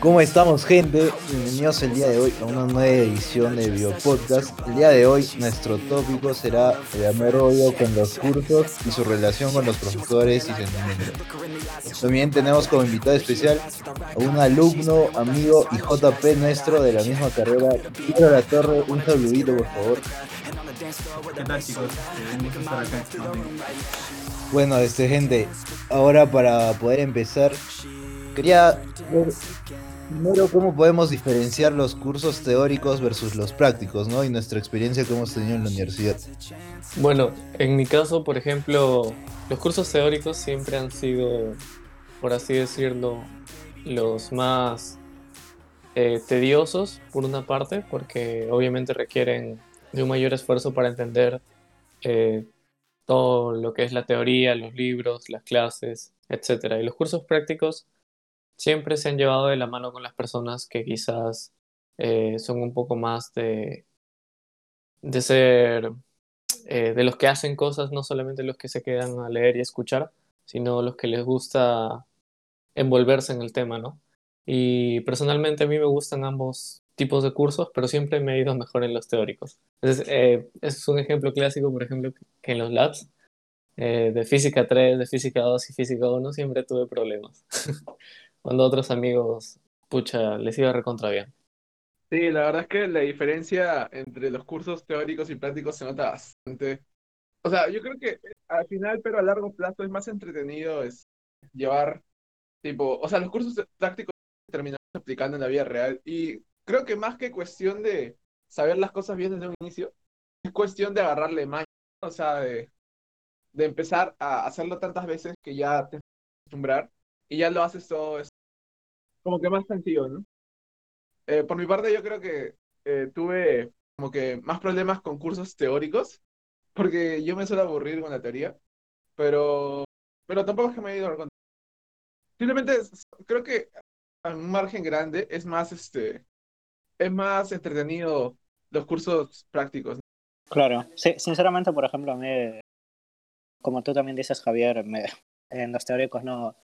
¿Cómo estamos gente? Bienvenidos el día de hoy a una nueva edición de Biopodcast. El día de hoy nuestro tópico será el amor odio con los cursos y su relación con los profesores y sentimientos. También tenemos como invitado especial a un alumno, amigo y JP nuestro de la misma carrera. Pedro La Torre, un saludito por favor. ¿Qué tal chicos? Eh, estar acá. Bueno, este gente, ahora para poder empezar, quería ver primero cómo podemos diferenciar los cursos teóricos versus los prácticos, ¿no? Y nuestra experiencia que hemos tenido en la universidad. Bueno, en mi caso, por ejemplo, los cursos teóricos siempre han sido, por así decirlo, los más eh, tediosos, por una parte, porque obviamente requieren de un mayor esfuerzo para entender eh, todo lo que es la teoría, los libros, las clases, etc. Y los cursos prácticos siempre se han llevado de la mano con las personas que quizás eh, son un poco más de, de ser, eh, de los que hacen cosas, no solamente los que se quedan a leer y escuchar, sino los que les gusta envolverse en el tema, ¿no? Y personalmente a mí me gustan ambos tipos de cursos, pero siempre me he ido mejor en los teóricos. Entonces, eh, es un ejemplo clásico, por ejemplo, que en los labs eh, de física 3, de física 2 y física 1 siempre tuve problemas. Cuando otros amigos, pucha, les iba recontra bien. Sí, la verdad es que la diferencia entre los cursos teóricos y prácticos se nota bastante. O sea, yo creo que al final, pero a largo plazo, es más entretenido es llevar, tipo, o sea, los cursos prácticos terminan aplicando en la vida real y creo que más que cuestión de saber las cosas bien desde un inicio, es cuestión de agarrarle maña, o sea, de, de empezar a hacerlo tantas veces que ya te acostumbrar y ya lo haces todo es como que más sencillo, ¿no? Eh, por mi parte, yo creo que eh, tuve como que más problemas con cursos teóricos, porque yo me suelo aburrir con la teoría, pero, pero tampoco es que me he ido al Simplemente creo que a un margen grande es más este es más entretenido los cursos prácticos. Claro, sí, sinceramente, por ejemplo, a mí, como tú también dices, Javier, me, en los teóricos no,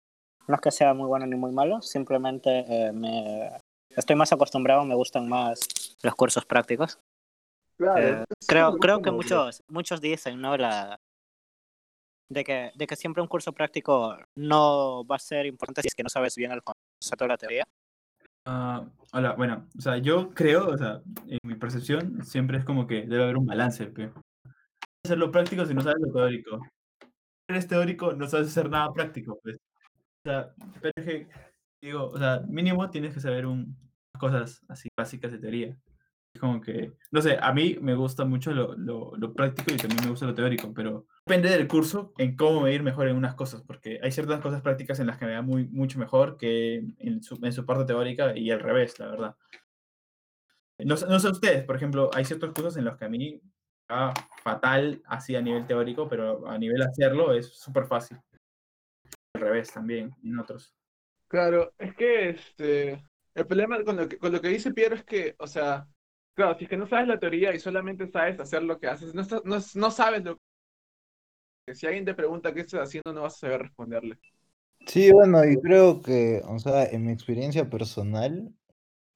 no es que sea muy bueno ni muy malo, simplemente eh, me, estoy más acostumbrado, me gustan más los cursos prácticos. Claro, Eh, creo creo que muchos, muchos dicen, ¿no? La, de, que, de que siempre un curso práctico no va a ser importante si es que no sabes bien el concepto de la teoría. Ah, hola, bueno, o sea, yo creo, o sea, en mi percepción siempre es como que debe haber un balance, pe. Hacer lo práctico si no sabes lo teórico. Eres teórico, no sabes hacer nada práctico, pues. O sea, pero es que, digo, o sea, mínimo tienes que saber un, cosas así básicas de teoría. Como que, no sé, a mí me gusta mucho lo, lo, práctico y también me gusta lo teórico, pero depende del curso en cómo me ir mejor en unas cosas, porque hay ciertas cosas prácticas en las que me va muy, mucho mejor que en su, en su parte teórica y al revés, la verdad. No, sé- ustedes, por ejemplo, hay ciertos cursos en los que a mí va fatal así a nivel teórico, pero a nivel hacerlo es súper fácil. Al revés también, en otros. Claro, es que este el problema con lo que, con lo que dice Piero es que, o sea, claro, si es que no sabes la teoría y solamente sabes hacer lo que haces, no, sabes lo que... Si alguien te pregunta qué estás haciendo, no vas a saber responderle. Sí, bueno, y creo que, o sea, en mi experiencia personal,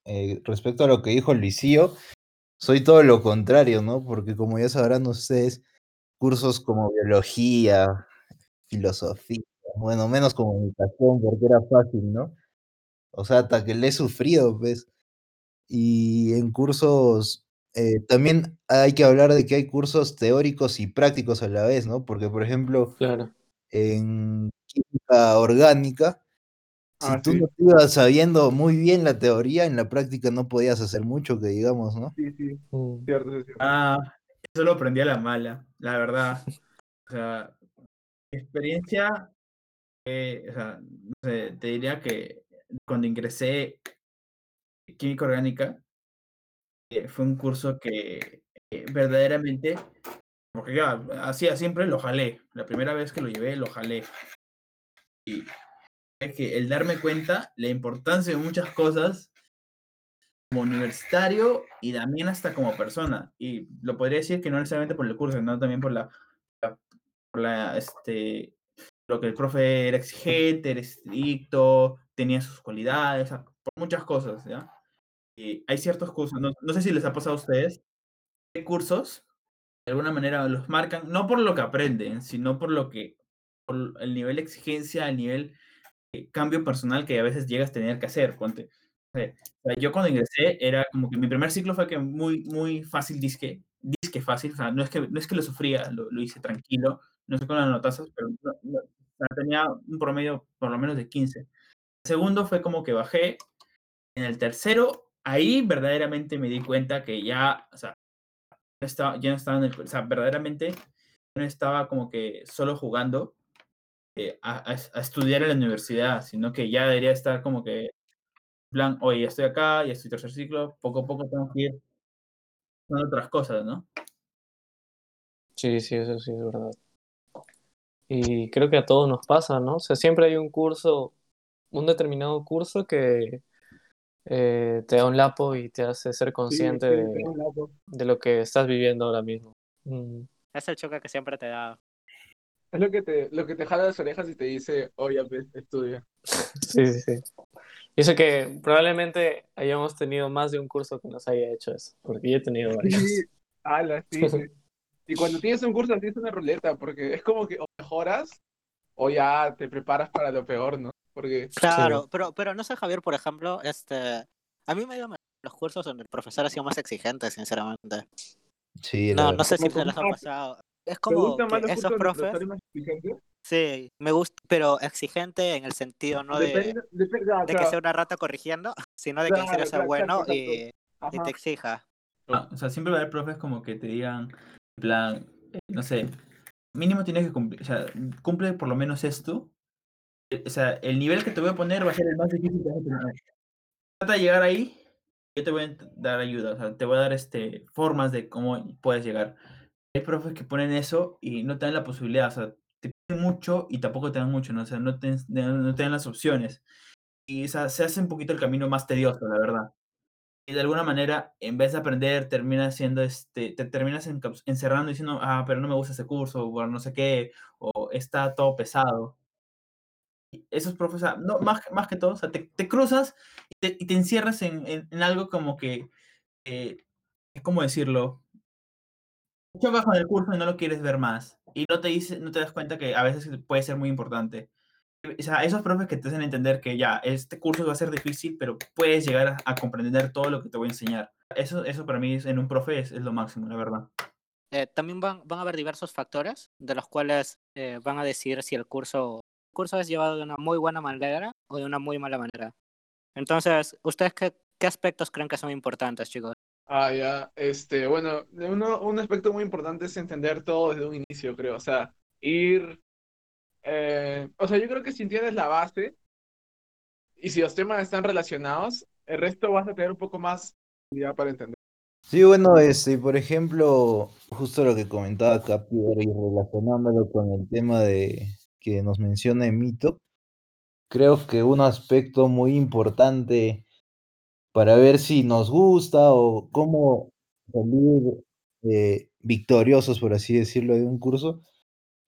eh, respecto a lo que dijo Luisillo, soy todo lo contrario, ¿no? Porque como ya sabrán ustedes, cursos como biología, filosofía, bueno, menos comunicación, porque era fácil, ¿no? O sea, hasta que le he sufrido, pues. Y en cursos, eh, también hay que hablar de que hay cursos teóricos y prácticos a la vez, ¿no? Porque, por ejemplo, Claro. en química orgánica, si Ah, tú sí. no ibas sabiendo muy bien la teoría, en la práctica no podías hacer mucho, que digamos, ¿no? Sí, sí, Mm. cierto, sí, cierto. Ah, eso lo aprendí a la mala, la verdad. O sea, mi experiencia, eh, o sea, no sé, te diría que cuando ingresé química orgánica, eh, fue un curso que eh, verdaderamente, porque ya hacía siempre lo jalé. La primera vez que lo llevé, lo jalé. Y es que el darme cuenta la importancia de muchas cosas como universitario y también hasta como persona. Y lo podría decir que no necesariamente por el curso, sino también por la, por la, este, lo que el profe era exigente, era estricto, tenía sus cualidades, por muchas cosas, ¿ya? Y hay ciertos cursos, no, no sé si les ha pasado a ustedes, hay cursos, de alguna manera los marcan, no por lo que aprenden, sino por lo que, por el nivel de exigencia, el nivel de cambio personal que a veces llegas a tener que hacer, ponte. O sea, yo cuando ingresé era como que mi primer ciclo fue que muy, muy fácil disque, disque fácil, o sea, no es que, no es que lo sufría, lo, lo hice tranquilo, no sé con las notazas, pero no- no, tenía un promedio por lo menos de 15. El segundo fue como que bajé. En el tercero, ahí verdaderamente me di cuenta que ya, o sea, no estaba, ya no estaba en el, o sea, verdaderamente no estaba como que solo jugando eh, a, a- a estudiar en la universidad, sino que ya debería estar como que, plan, oye, ya estoy acá, ya estoy tercer ciclo, poco a poco tengo que ir con otras cosas, ¿no? Sí, sí, eso sí es verdad. Y creo que a todos nos pasa, ¿no? O sea, siempre hay un curso, un determinado curso que eh, te da un lapo y te hace ser consciente sí, de, lo que estás viviendo ahora mismo. Mm, Es el choque que siempre te da. Es lo que te, lo que te jala las orejas y te dice, oye, estudia. Sí, sí, sí. Y eso que probablemente hayamos tenido más de un curso que nos haya hecho eso, porque yo he tenido varios. Sí, ala, sí, sí. Y cuando tienes un curso, tienes una ruleta, porque es como que o mejoras o ya te preparas para lo peor, ¿no? Porque Claro, pero, pero no sé, Javier, por ejemplo, este. A mí me ha ido mejor los cursos donde el profesor ha sido más exigente, sinceramente. Sí, No, verdad. no sé si se les ha pasado. Es ¿te como gustan que más los esos profes, profesores más exigentes? sí, me gusta, pero exigente en el sentido no de, Depende, depende, ah, de que claro. sea una rata corrigiendo, sino de que Claro, sea claro, bueno exacto, y, y te exija. Ah, o sea, siempre va a haber profes como que te digan, en plan, eh, no sé, mínimo tienes que cumplir, o sea, cumple por lo menos esto. Eh, O sea, el nivel que te voy a poner va a ser el más difícil que vas a tener. Trata de llegar ahí, yo te voy a dar ayuda, o sea, te voy a dar este, formas de cómo puedes llegar. Hay profes que ponen eso y no te dan la posibilidad, o sea, te piden mucho y tampoco te dan mucho, ¿no? O sea, no te, no te dan las opciones. Y o sea, se hace un poquito el camino más tedioso, la verdad y de alguna manera, en vez de aprender, terminas siendo este, te terminas encerrando diciendo, ah, pero no me gusta ese curso, o no sé qué, o está todo pesado. Esos profes, no, más, más que todo, te, cruzas y te, encierras en, en- algo como que, eh, ¿cómo decirlo? Chocas con el curso y no lo quieres ver más. Y no te, dice, no te das cuenta que a veces puede ser muy importante. O sea, esos profes que te hacen entender que ya, este curso va a ser difícil, pero puedes llegar a, a comprender todo lo que te voy a enseñar. Eso, eso para mí es- en un profe es, es lo máximo, la verdad. Eh, también van, van a haber diversos factores de los cuales eh, van a decidir si el curso, el curso es llevado de una muy buena manera o de una muy mala manera. Entonces, ¿ustedes qué, qué aspectos creen que son importantes, chicos? Ah, ya, este, bueno, uno, un aspecto muy importante es entender todo desde un inicio, creo, o sea, ir, eh, o sea, yo creo que si entiendes la base y si los temas están relacionados, el resto vas a tener un poco más ya para entender. Sí, bueno, este, por ejemplo, justo lo que comentaba Capier y relacionándolo con el tema de que nos menciona Emito, creo que un aspecto muy importante para ver si nos gusta o cómo salir eh, victoriosos, por así decirlo, de un curso,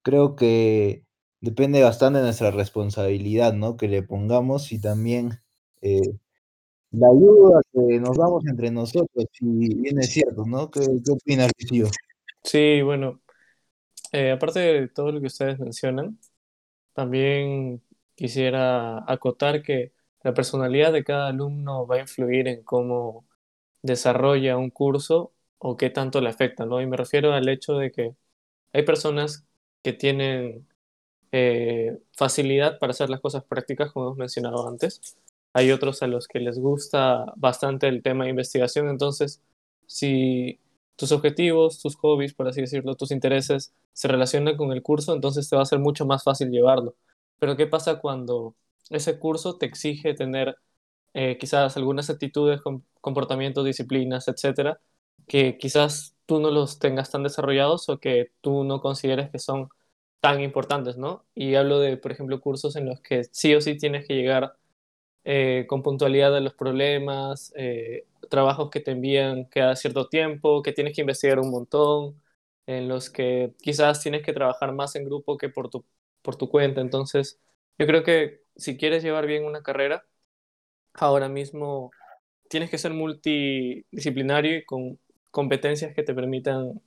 creo que depende bastante de nuestra responsabilidad, ¿no? Que le pongamos y también eh, la ayuda que nos damos entre nosotros, si bien es cierto, ¿no? ¿Qué, qué opinas, Lucio? Sí, bueno, eh, aparte de todo lo que ustedes mencionan, también quisiera acotar que la personalidad de cada alumno va a influir en cómo desarrolla un curso o qué tanto le afecta, ¿no? Y me refiero al hecho de que hay personas que tienen eh, facilidad para hacer las cosas prácticas, como hemos mencionado antes. Hay otros a los que les gusta bastante el tema de investigación, entonces si tus objetivos, tus hobbies, por así decirlo, tus intereses se relacionan con el curso, entonces te va a ser mucho más fácil llevarlo. Pero ¿qué pasa cuando ese curso te exige tener eh, quizás algunas actitudes, com- comportamientos, disciplinas, etcétera, que quizás tú no los tengas tan desarrollados o que tú no consideres que son tan importantes, ¿no? Y hablo de, por ejemplo, cursos en los que sí o sí tienes que llegar eh, con puntualidad a los problemas, eh, trabajos que te envían cada cierto tiempo, que tienes que investigar un montón, en los que quizás tienes que trabajar más en grupo que por tu, por tu cuenta. Entonces, yo creo que si quieres llevar bien una carrera, ahora mismo tienes que ser multidisciplinario y con competencias que te permitan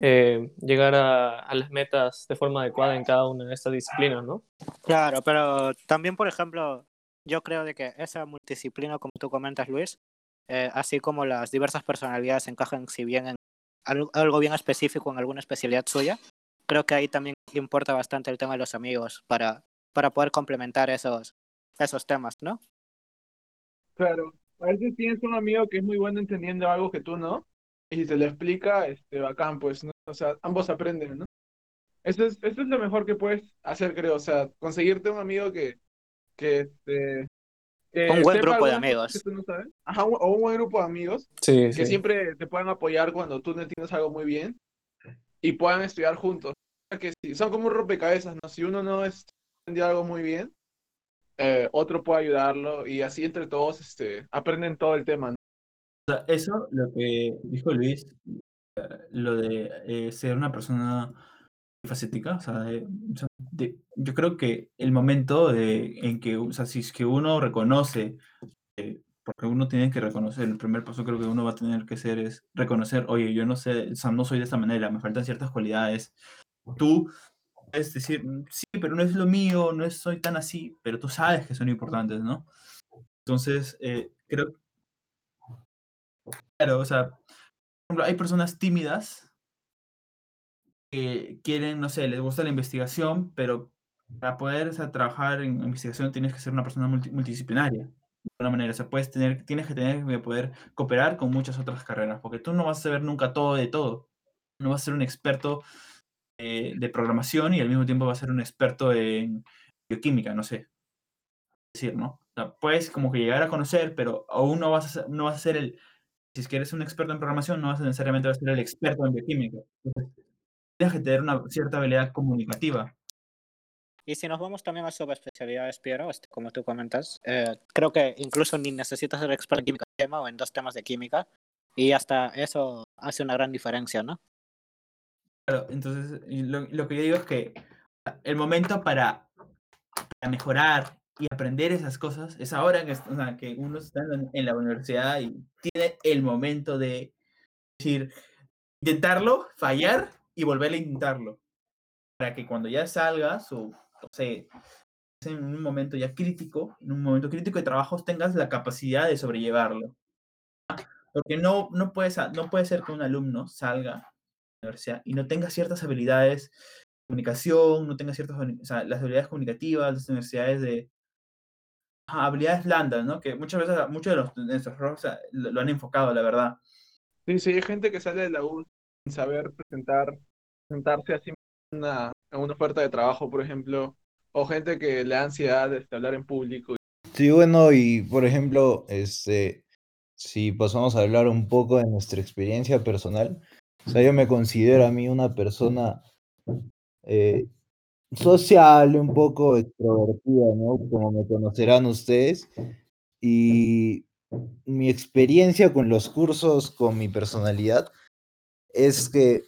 eh, llegar a, a, las metas de forma adecuada en cada una de estas disciplinas, ¿no? Claro, pero también, por ejemplo, yo creo de que esa multidisciplina, como tú comentas, Luis, eh, así como las diversas personalidades encajan si bien en algo bien específico en alguna especialidad suya, creo que ahí también importa bastante el tema de los amigos para, para poder complementar esos, esos temas, ¿no? Claro, a veces tienes un amigo que es muy bueno entendiendo algo que tú no, y si se lo explica, este, bacán, pues, ¿no? O sea, ambos aprenden, ¿no? Eso es, eso es lo mejor que puedes hacer, creo, o sea, conseguirte un amigo que, que, este, que un buen grupo de amigos. No Ajá, o un buen grupo de amigos sí, que sí. siempre te puedan apoyar cuando tú no entiendes algo muy bien y puedan estudiar juntos. Que sí, son como un rompecabezas, ¿no? Si uno no entiende algo muy bien, eh, otro puede ayudarlo y así entre todos este, aprenden todo el tema. ¿no? O sea, eso, lo que dijo Luis, lo de eh, ser una persona facética, o sea, de, de, yo creo que el momento de, en que, o sea, si es que uno reconoce, eh, porque uno tiene que reconocer, el primer paso creo que uno va a tener que hacer es reconocer, oye, yo no sé, o sea, no soy de esta manera, me faltan ciertas cualidades. Tú puedes decir, sí, pero no es lo mío, no es, soy tan así, pero tú sabes que son importantes, ¿no? Entonces, eh, creo, claro, o sea, hay personas tímidas quieren, no sé, les gusta la investigación, pero para poder o sea, trabajar en investigación tienes que ser una persona multi, multidisciplinaria. De alguna manera, o sea, puedes tener, tienes que tener que poder cooperar con muchas otras carreras, porque tú no vas a saber nunca todo de todo. No vas a ser un experto eh, de programación y al mismo tiempo vas a ser un experto en bioquímica, no sé. decir, ¿no? O sea, puedes como que llegar a conocer, pero aún no vas a no vas a ser el, si es que eres un experto en programación, no vas a necesariamente vas a ser el experto en bioquímica. Entonces, tienes que tener una cierta habilidad comunicativa. Y si nos vamos también a subespecialidades, Piero, este, como tú comentas, eh, creo que incluso ni necesitas ser experto en química tema o en dos temas de química, y hasta eso hace una gran diferencia, ¿no? Claro, entonces lo, lo que yo digo es que el momento para, para, mejorar y aprender esas cosas es ahora que, o sea, que uno está en, en la universidad y tiene el momento de decir, intentarlo, fallar y volver a intentarlo. Para que cuando ya salgas o, no sé, en un momento ya crítico, en un momento crítico de trabajos, tengas la capacidad de sobrellevarlo. Porque no, no, puede, no puede ser que un alumno salga a la universidad y no tenga ciertas habilidades de comunicación, no tenga ciertas, o sea, las habilidades comunicativas, las universidades de habilidades blandas, ¿no? Que muchas veces, muchos de, los, de nuestros sea, lo, lo han enfocado, la verdad. Sí, sí, hay gente que sale de la U saber presentar, presentarse así una, en una oferta de trabajo, por ejemplo, o gente que le da ansiedad de hablar en público. Sí, bueno, y por ejemplo, este, si pasamos a hablar un poco de nuestra experiencia personal, o sea, yo me considero a mí una persona eh, social, un poco extrovertida, ¿no? Como me conocerán ustedes. Y mi experiencia con los cursos, con mi personalidad, es que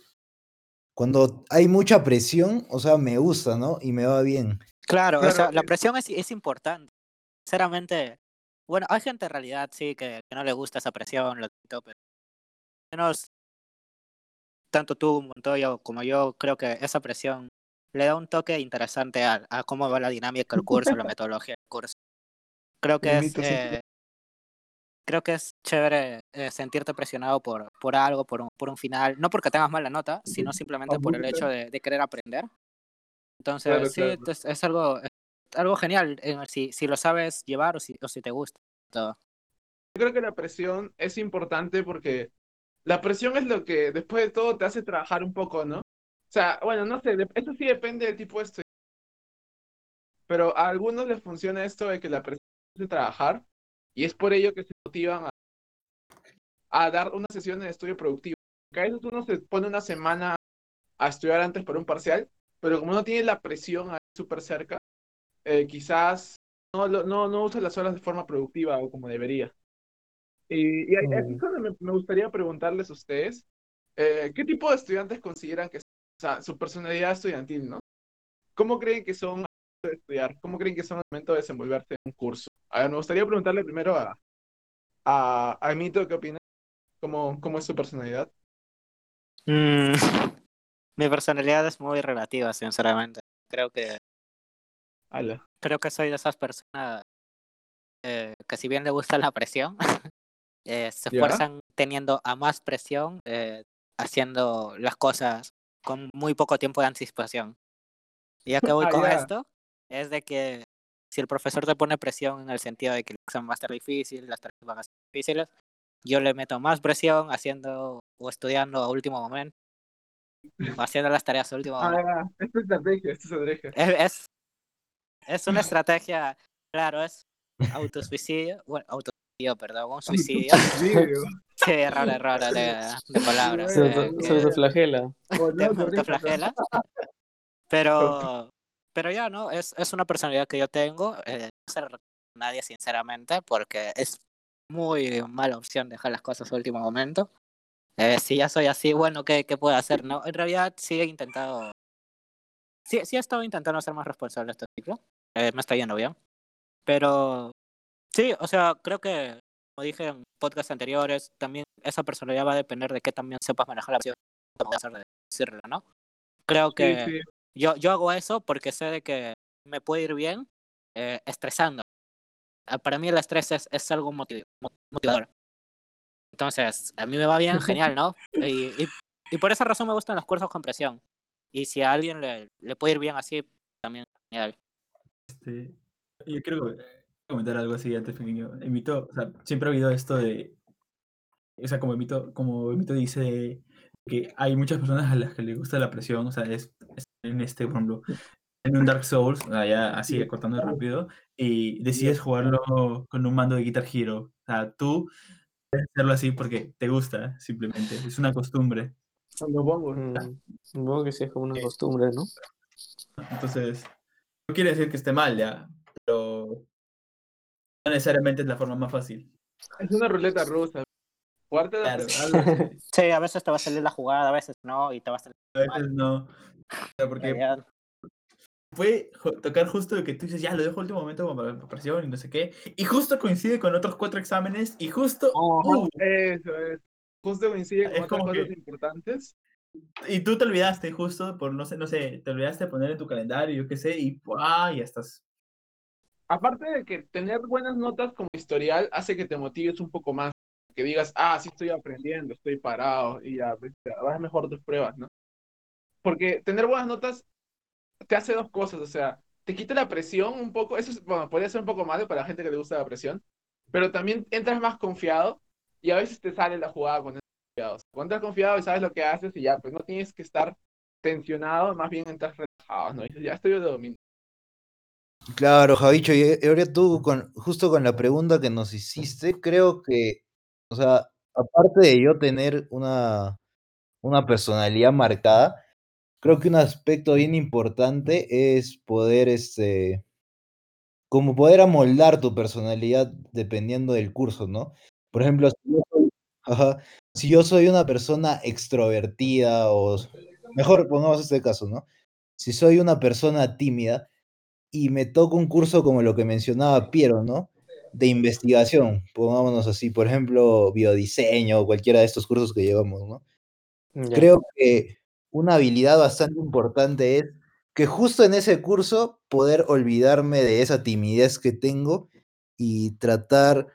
cuando hay mucha presión, o sea, me gusta, ¿no? Y me va bien. Claro, claro. o sea, la presión es, es importante. Sinceramente, bueno, hay gente en realidad, sí, que, que no le gusta esa presión, lo pero menos tanto tú, Montoya, como yo, creo que esa presión le da un toque interesante a, a cómo va la dinámica del curso, la metodología del curso. Creo que es, eh, creo que es chévere eh, sentirte presionado por, por algo, por un, por un final, no porque tengas mala nota, sino simplemente por el hecho de, de querer aprender. Entonces, claro, sí, claro. Es, es, algo, es algo genial eh, si, si lo sabes llevar o si, o si te gusta. Todo. Yo creo que la presión es importante porque la presión es lo que después de todo te hace trabajar un poco, ¿no? O sea, bueno, no sé, eso sí depende del tipo de estudio. Pero a algunos les funciona esto de que la presión de trabajar y es por ello que se motivan a, a dar una sesión de estudio productivo. Que a veces uno se pone una semana a estudiar antes para un parcial, pero como no tiene la presión ahí súper cerca, eh, quizás no, no, no usa las horas de forma productiva o como debería. Y, y aquí es donde me, me, gustaría preguntarles a ustedes, eh, ¿qué tipo de estudiantes consideran que, o sea, su personalidad estudiantil, ¿no? ¿Cómo creen que son de estudiar? ¿Cómo creen que son al momento de desenvolverse en un curso? A ver, me gustaría preguntarle primero a, a, a Mito qué opina, cómo, cómo es su personalidad. Mm, mi personalidad es muy relativa, sinceramente. Creo que Ala. creo que soy de esas personas eh, que si bien le gusta la presión, eh, se esfuerzan teniendo a más presión, eh, haciendo las cosas con muy poco tiempo de anticipación. Y a qué voy Ah, con esto es de que si el profesor te pone presión en el sentido de que el examen va a estar difícil, las tareas van a ser difíciles, yo le meto más presión haciendo o estudiando a último momento, o haciendo las tareas a último momento. Ah, es estrategia, es estrategia. Es, es, es una estrategia, claro, es autosuicidio, bueno, autosuicidio, perdón, un suicidio. Sí, error, error de, de palabras. Se, eh, auto- se que autoflagela. Oh, te autoflagela. Pero, pero ya, ¿no? Es, es una personalidad que yo tengo. eh, no se la nadie, sinceramente, porque es muy mala opción dejar las cosas a último momento. Eh, si ya soy así, bueno, ¿qué, ¿qué puedo hacer? No, en realidad sí he intentado. Sí, sí he estado intentando ser más responsable este ciclo. Eh, me está yendo bien. Pero sí, o sea, creo que, como dije en podcasts anteriores, también esa personalidad va a depender de que también sepas manejar la hacer de decirlo, ¿no? Creo que Sí, sí. Yo, yo hago eso porque sé de que me puede ir bien eh, estresando. Ah, Para mí el estrés es, es algo motiv- mo- motivador. Entonces, a mí me va bien, genial, ¿no? Y, y, y por esa razón me gustan los cursos con presión. Y si a alguien le, le puede ir bien así, también genial. Este, yo quiero eh, comentar algo así antes pequeño. Mito, o sea, siempre ha habido esto de, o sea, como el Mito, como el Mito dice que hay muchas personas a las que les gusta la presión, o sea, es en este, por ejemplo, en un Dark Souls, ya así cortando rápido, y decides jugarlo con un mando de Guitar Hero. O sea, tú puedes hacerlo así porque te gusta, simplemente, es una costumbre. Cuando pongo. Mm, Supongo que sí es como una costumbre, ¿no? Entonces, no quiere decir que esté mal ya, pero no necesariamente es la forma más fácil. Es una ruleta rusa. Claro. Sí, a veces te va a salir la jugada, a veces no, y te va a salir A veces no. O sea, porque genial. jo- tocar justo de que tú dices, ya lo dejo último momento como para preparación y no sé qué. Y justo coincide con otros cuatro exámenes y justo. ¡uh! Eso es. Justo coincide con Es otras como cosas que- importantes. y tú te olvidaste justo por, no sé, no sé, te olvidaste de poner en tu calendario, yo qué sé, y ¡ah! ya estás. Aparte de que tener buenas notas como historial hace que te motives un poco más. Que digas, ah, sí estoy aprendiendo, estoy parado y ya, pues, ya vas mejor tus pruebas, ¿no? Porque tener buenas notas te hace dos cosas, o sea, te quita la presión un poco, eso es, bueno, podría ser un poco malo para la gente que le gusta la presión, pero también entras más confiado y a veces te sale la jugada cuando entras. Cuando entras confiado y sabes lo que haces y ya, pues no tienes que estar tensionado, más bien entras relajado, ¿no? Ya estoy de dominio. Claro, Javicho, y y ahora tú, con, justo con la pregunta que nos hiciste, creo que, o sea, aparte de yo tener una, una personalidad marcada, creo que un aspecto bien importante es poder, este, como poder amoldar tu personalidad dependiendo del curso, ¿no? Por ejemplo, si yo soy, ajá, si yo soy una persona extrovertida o, mejor pongamos este caso, ¿no? Si soy una persona tímida, y me toca un curso como lo que mencionaba Piero, ¿no? De investigación, pongámonos así, por ejemplo, biodiseño o cualquiera de estos cursos que llevamos, ¿no? Ya. Creo que una habilidad bastante importante es que justo en ese curso poder olvidarme de esa timidez que tengo y tratar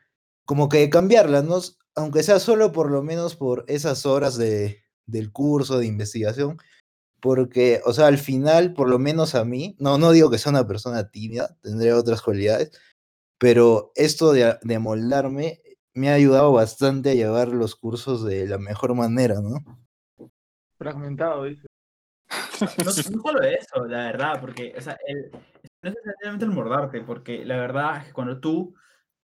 como que de cambiarla, ¿no? Aunque sea solo por lo menos por esas horas de, del curso de investigación, porque, o sea, al final, por lo menos a mí, no, no digo que sea una persona tímida, tendré otras cualidades, pero esto de, de moldarme me ha ayudado bastante a llevar los cursos de la mejor manera, ¿no? Fragmentado, dice. No, no solo eso, la verdad, porque, o sea, el, no es necesariamente el mordarte, porque la verdad es que cuando tú,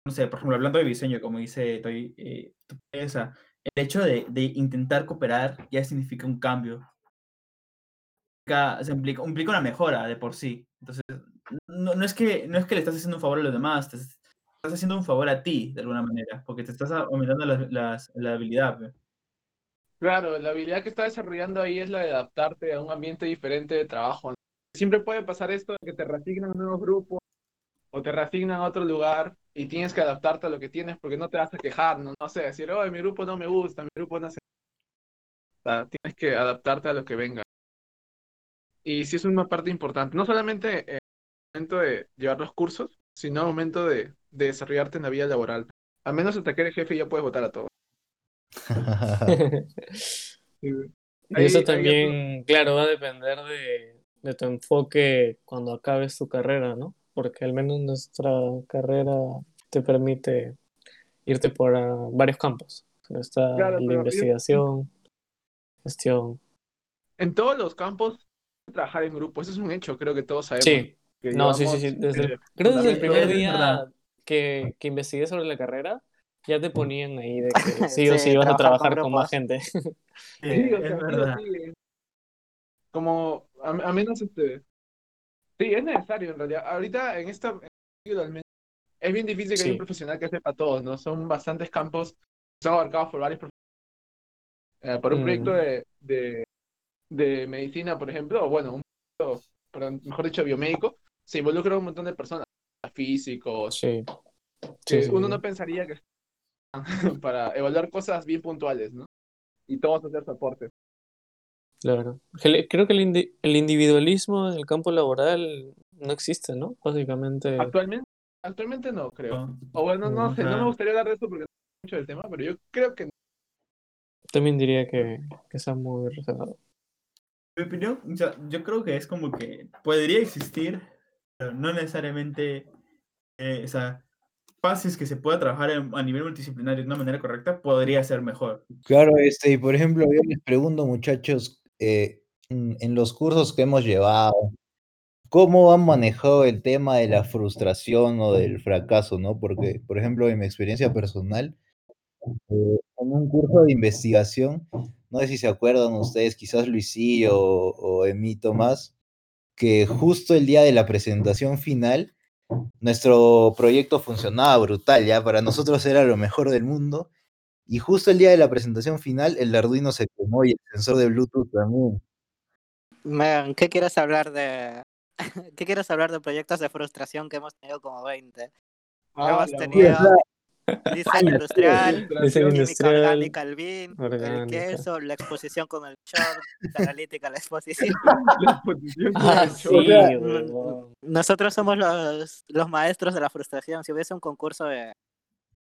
no sé, por ejemplo, hablando de diseño, como dice Toy, eh, el hecho de, de intentar cooperar ya significa un cambio. Implica- se implica, implica una mejora de por sí. Entonces, no, no es que, no es que le estás haciendo un favor a los demás, te estás haciendo un favor a ti, de alguna manera, porque te estás aumentando las- las- la habilidad. pe. Claro, la habilidad que está desarrollando ahí es la de adaptarte a un ambiente diferente de trabajo. Siempre puede pasar esto de que te reasignan a nuevos grupos o te reasignan a otro lugar y tienes que adaptarte a lo que tienes porque no te vas a quejar, no, no sé, decir, oh, mi grupo no me gusta, mi grupo no se... O sea, tienes que adaptarte a lo que venga. Y sí es una parte importante, no solamente en el momento de llevar los cursos, sino en el momento de, de desarrollarte en la vida laboral. Al menos hasta que eres jefe ya puedes votar a todos. eso ahí también, claro, va a depender de, de tu enfoque cuando acabes tu carrera, ¿no? Porque al menos nuestra carrera te permite irte por ah, varios campos. Está Claro, la pero yo- investigación, gestión. En todos los campos, trabajar en grupo, eso es un hecho, creo que todos sabemos. Sí, que no, sí, sí, sí. Desde, eh, creo que desde el primer día que, que investigué sobre la carrera, ya te ponían ahí de que sí o Sí, sí vas a trabajar con más gente. Sí, Sí, o es sea, o verdad. sí, eh. Como, a, a menos este. Sí, es necesario en realidad. Ahorita en esta. este al menos, es bien difícil que haya un profesional que sepa todos, ¿no? Son bastantes campos que son abarcados por varios profesionales. Eh, por un Mm. proyecto de, de, de medicina, por ejemplo, o bueno, un proyecto, perdón, mejor dicho, biomédico, se involucra un montón de personas, físicos, Sí. Sí, sí, uno sí. no pensaría que para evaluar cosas bien puntuales, ¿no? Y todos hacer su aporte. Claro. Creo que el, indi- el individualismo en el campo laboral no existe, ¿no? Básicamente. Actualmente, actualmente no, creo. No, O bueno, no sé, no me gustaría hablar de eso porque no sé mucho del tema, pero yo creo que no. También diría que, que está muy reservado. Mi opinión, o sea, yo creo que es como que podría existir, pero no necesariamente, eh, o sea, pases que se pueda trabajar a nivel multidisciplinario de una manera correcta, podría ser mejor. Claro, este, y por ejemplo, yo les pregunto, muchachos, eh, en los cursos que hemos llevado, ¿cómo han manejado el tema de la frustración o del fracaso, no? Porque, por ejemplo, en mi experiencia personal, eh, en un curso de investigación, no sé si se acuerdan ustedes, quizás Luisillo o, o Emi Tomás, que justo el día de la presentación final, nuestro proyecto funcionaba brutal, ya para nosotros era lo mejor del mundo, y justo el día de la presentación final, el Arduino se quemó y el sensor de Bluetooth también. Man, ¿qué quieres hablar de qué quieres hablar de proyectos de frustración que hemos tenido como 20? Ah, hemos tenido. Diseño industrial, Diseño industrial. orgánica al BIN, el queso, la exposición con el short, la analítica la exposición. La exposición con Ah, el sí, huevón. Nosotros somos los, los maestros de la frustración. Si hubiese un concurso de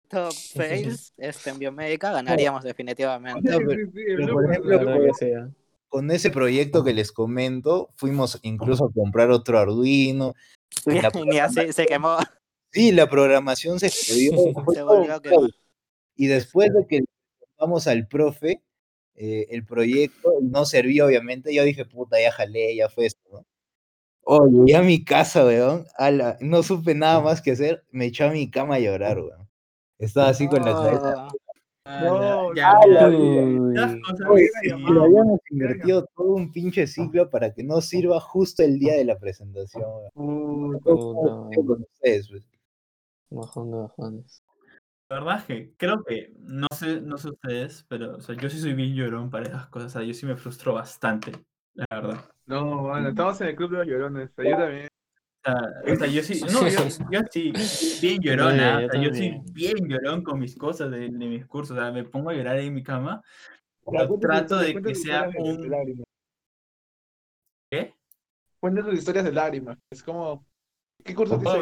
top fails este, en biomédica, ganaríamos definitivamente. No, pero- pero, por ejemplo, ¿ah? Con ese proyecto que les comento, fuimos incluso a comprar otro Arduino. Y así se quemó. Sí, la programación se caos. Y después de que le contamos al profe eh, el proyecto, no servía obviamente, yo dije, puta, ya jalé, ya fue esto, ¿no? Oye, llegué a mi casa, weón, ala, no supe nada más que hacer, me eché a mi cama a llorar, weón. Estaba así con la cabeza. Oh, Ah, No, ya, no, ya, no, ya. Habíamos invertido todo un pinche ciclo para que no sirva justo el día de la presentación, weón. Con ustedes, pues. Bajón de bajones. La verdad es que creo que, no sé, no sé ustedes, pero o sea, yo sí soy bien llorón para esas cosas, o sea, yo sí me frustro bastante, la verdad. No, bueno, estamos en el club de los llorones. Yo también. O sea, o sea, yo sí, no, yo, yo sí, bien llorona, o sea, yo sí bien llorón con mis cosas de, de mis cursos, o sea, me pongo a llorar ahí en mi cama, pero trato de que sea de- un... ¿Qué? Cuenta tus historias de lágrimas. Es como. ¿Qué curso te hizo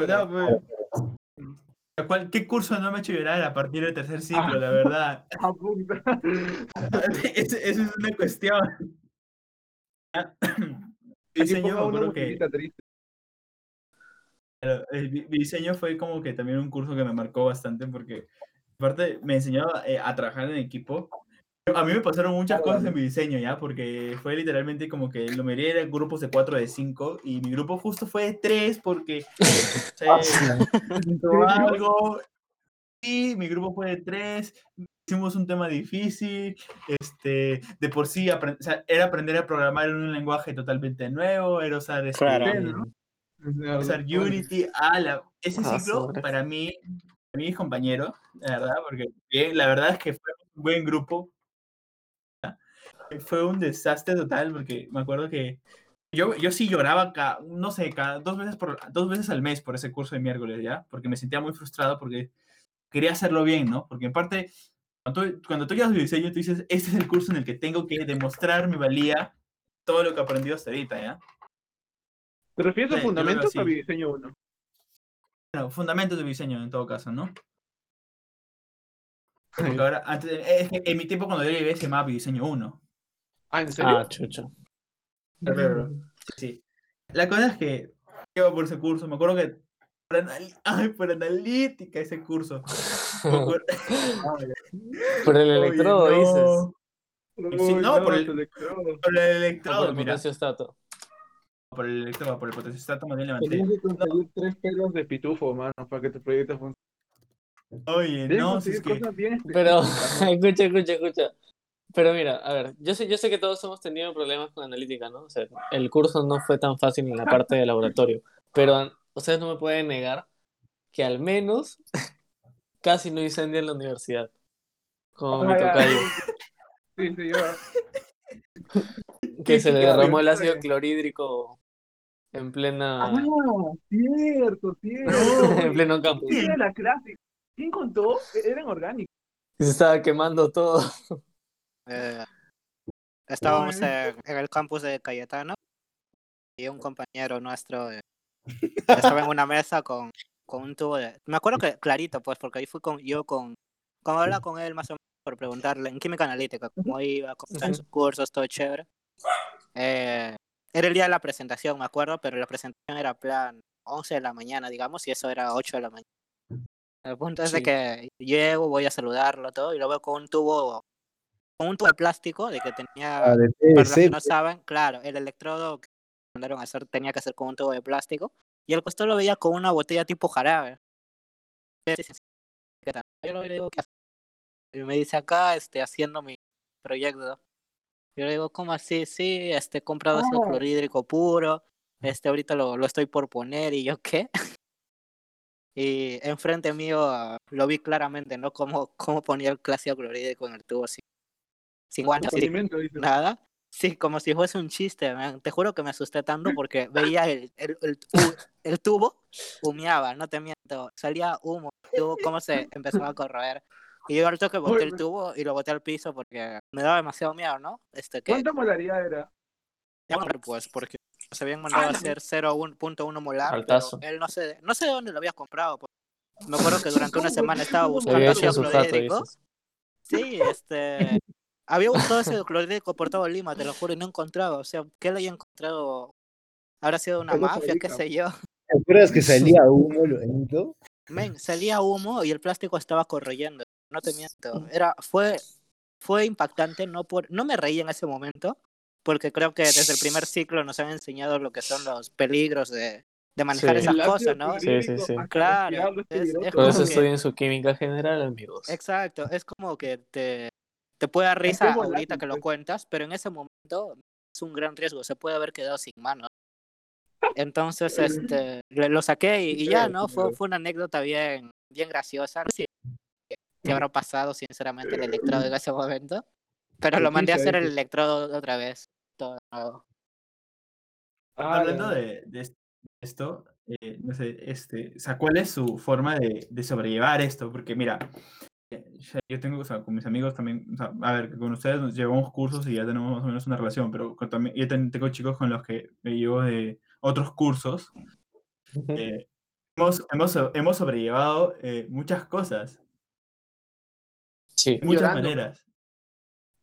¿Qué curso no me ha hecho llorar a partir del tercer ciclo, la verdad? Ah, puta. Eso, eso es una cuestión. Diseño, ponga me una acuerdo que triste. El di- diseño fue como que también un curso que me marcó bastante porque aparte me enseñó eh, a trabajar en equipo. A mí me pasaron muchas Ah, cosas en mi diseño ya, porque fue literalmente como que lo mayoría eran grupos de 4 de 5 y mi grupo justo fue de 3 porque se presentó ¿Serio? algo y mi grupo fue de 3 hicimos un tema difícil, este, de por sí apren- o sea, era aprender a programar en un lenguaje totalmente nuevo, era usar este, Claro. Usar Unity, ah, la- ese Ah, ciclo sobre. para mí, para mis compañeros, la verdad, porque bien, la verdad es que fue un buen grupo. Fue un desastre total porque me acuerdo que yo, yo sí lloraba, cada, no sé, cada dos veces, por, dos veces al mes por ese curso de miércoles, ¿ya? Porque me sentía muy frustrado porque quería hacerlo bien, ¿no? Porque en parte, cuando tú, cuando tú llegas a diseño, tú dices, este es el curso en el que tengo que demostrar mi valía, todo lo que he aprendido hasta ahorita, ¿ya? ¿Te refieres a Sí, fundamentos o a diseño 1? Bueno, fundamentos de diseño en todo caso, ¿no? Porque ahora, antes, es que en mi tiempo cuando yo llegué se llamaba diseño 1. Ah, ¿en serio? Ah, sí. La cosa es que iba por ese curso, me acuerdo que por, anal- ay, por analítica ese curso. Me Por el Oye, electrodo, dices. no, Sí, no, por el- electrodo. Por el O por electrodo, el mira. potenciostato. Por el electrodo, por el potenciostato más bien levanté. Tenías que conseguir tres pelos de pitufo, mano, para que tu proyecto funcione. Oye, no, si es que. cosas bien Pero, escucha, escucha, escucha. Pero mira, a ver, yo sé, yo sé que todos hemos tenido problemas con analítica, ¿no? O sea, el curso no fue tan fácil en la parte de laboratorio. Pero ustedes no me pueden negar que al menos casi no incendia en la universidad. Como mi Ah, ya. tocayo. Sí, sí, yo. Que se le derramó el ácido clorhídrico en plena. Ah, cierto, cierto. en pleno campus. Sí, era la clase. ¿Quién contó? E- Eran orgánicos. Se estaba quemando todo. Eh, estábamos en, en el campus de Cayetano y un compañero nuestro eh, estaba en una mesa con, con un tubo de... Me acuerdo que clarito, pues, porque ahí fui con, yo con... Cuando hablaba con él más o menos por preguntarle en química analítica, cómo iba, cómo estaban sus cursos, todo chévere. Eh, era el día de la presentación, me acuerdo, pero la presentación era plan 11 de la mañana, digamos, y eso era 8 de la mañana. El punto es de que llego, voy a saludarlo todo, y lo veo con un tubo, con un tubo de plástico de que tenía Ah, de para los que no saben, claro, el electrodo que mandaron a hacer tenía que hacer con un tubo de plástico y el costado lo veía con una botella tipo jarabe. Yo le digo, ¿qué haces? Y me dice acá, este, haciendo mi proyecto. Yo le digo, ¿cómo así? Sí, este, he comprado ácido Ah. clorhídrico puro, este, ahorita lo, lo estoy por poner y yo, ¿qué? Y enfrente mío lo vi claramente, ¿no? Cómo, cómo ponía el ácido clorhídrico en el tubo, sin, sin guantes, sin nada. Sí, como si fuese un chiste, man. Te juro que me asusté tanto porque veía el, el, el, el tubo, humeaba, no te miento. Salía humo, el tubo cómo se empezó a corroer. Y yo al toque boté el tubo y lo boté al piso porque me daba demasiado miedo, ¿no? Este que ¿Cuánta molaridad era? pues porque se habían mandado a Ah, hacer 0.1 molar, Altazo. pero él no sé, no sé de dónde lo habías comprado. pues. Me acuerdo que durante una semana estaba buscando ácido clorhídrico. Sí, este. Había buscado ese clorhídrico por todo Lima, te lo juro, y no encontraba. O sea, ¿qué le había encontrado? ¿Habrá sido una ¿Qué lo mafia? ¿Qué sé yo? ¿Te acuerdas que salía humo, Lorenzo? Men, salía humo y el plástico estaba corroyendo. No te miento. Era, fue, fue impactante. No, por, no me reí en ese momento, porque creo que desde el primer ciclo nos han enseñado lo que son los peligros de, de manejar Sí. esas cosas, ¿no? Sí, sí, sí. Claro, es es-. Por eso que- estudien su química general, amigos. Exacto, es como que te, te puede dar que risa es ahorita que lo pues. cuentas, pero en ese momento es un gran riesgo, se puede haber quedado sin manos. Entonces, este, le- lo saqué y, y ya, ¿no? Fue, fue una anécdota bien, bien graciosa. No sé qué habrá pasado, sinceramente, el electrodo en ese momento, pero lo mandé a hacer el electrodo otra vez. Todo de nuevo. Ah, Hablando de, de es- esto, eh, no sé, este, o sea, ¿cuál es su forma de, de sobrellevar esto? Porque mira, yo tengo, o sea, con mis amigos también, o sea, a ver, con ustedes nos llevamos cursos y ya tenemos más o menos una relación, pero con también, yo también tengo chicos con los que me llevo de otros cursos. eh, hemos, hemos, hemos sobrellevado eh, muchas cosas, Sí. de muchas Llorando. maneras.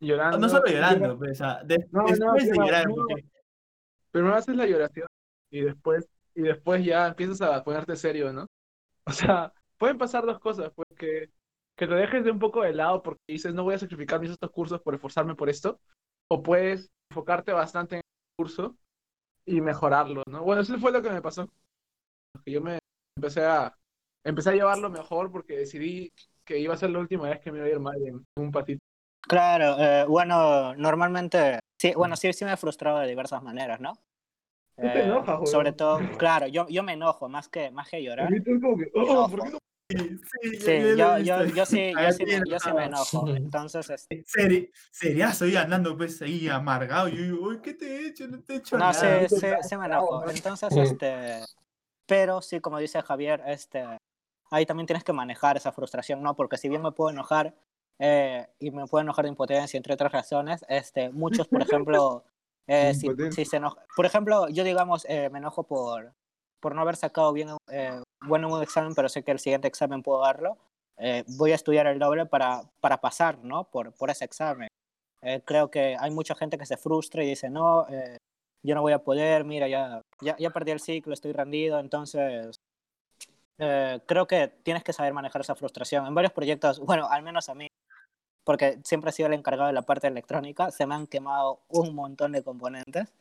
No, Llorando. no solo llorando, llora- pues, o sea, de- No, no, después de no, llorar, no. porque Primero haces la lloración y después, y después ya empiezas a ponerte serio, ¿no? O sea, pueden pasar dos cosas, pues que, te dejes de un poco de lado porque dices no voy a sacrificar mis estos cursos por esforzarme por esto, o puedes enfocarte bastante en el curso y mejorarlo, ¿no? Bueno, eso fue lo que me pasó. Que yo me empecé a empecé a llevarlo mejor porque decidí que iba a ser la última vez que me iba a ir mal en un patito. Claro, eh, bueno, normalmente, sí, bueno, sí, sí me he frustrado de diversas maneras, ¿no? Tú te Eh, enojas, sobre todo, claro, yo, yo me enojo más que, más que llorar. Y tú como que, me "Oh, enojo. ¿por qué no sí, Sí, yo, yo, yo sí, yo sí, me, yo sí me enojo. Entonces, este, Seri- seriazo ahí andando pues ahí amargado. Y yo digo, uy, ¿qué te he hecho? No te he hecho no, nada. sí, sí, sí me enojo. Entonces, este, pero sí, como dice Javier, este, ahí también tienes que manejar esa frustración, ¿no? Porque si bien me puedo enojar eh, y me puedo enojar de impotencia, entre otras razones, este, muchos, por ejemplo, eh, si, si se enoja, por ejemplo, yo digamos, eh, me enojo por, por no haber sacado bien, eh, bueno un examen, pero sé que el siguiente examen puedo darlo, eh, voy a estudiar el doble para, para pasar, ¿no? Por, por ese examen. Eh, creo que hay mucha gente que se frustra y dice, no, eh, yo no voy a poder, mira, ya, ya, ya perdí el ciclo, estoy rendido, entonces creo que tienes que saber manejar esa frustración. En varios proyectos, bueno, al menos a mí, porque siempre he sido el encargado de la parte electrónica, se me han quemado un montón de componentes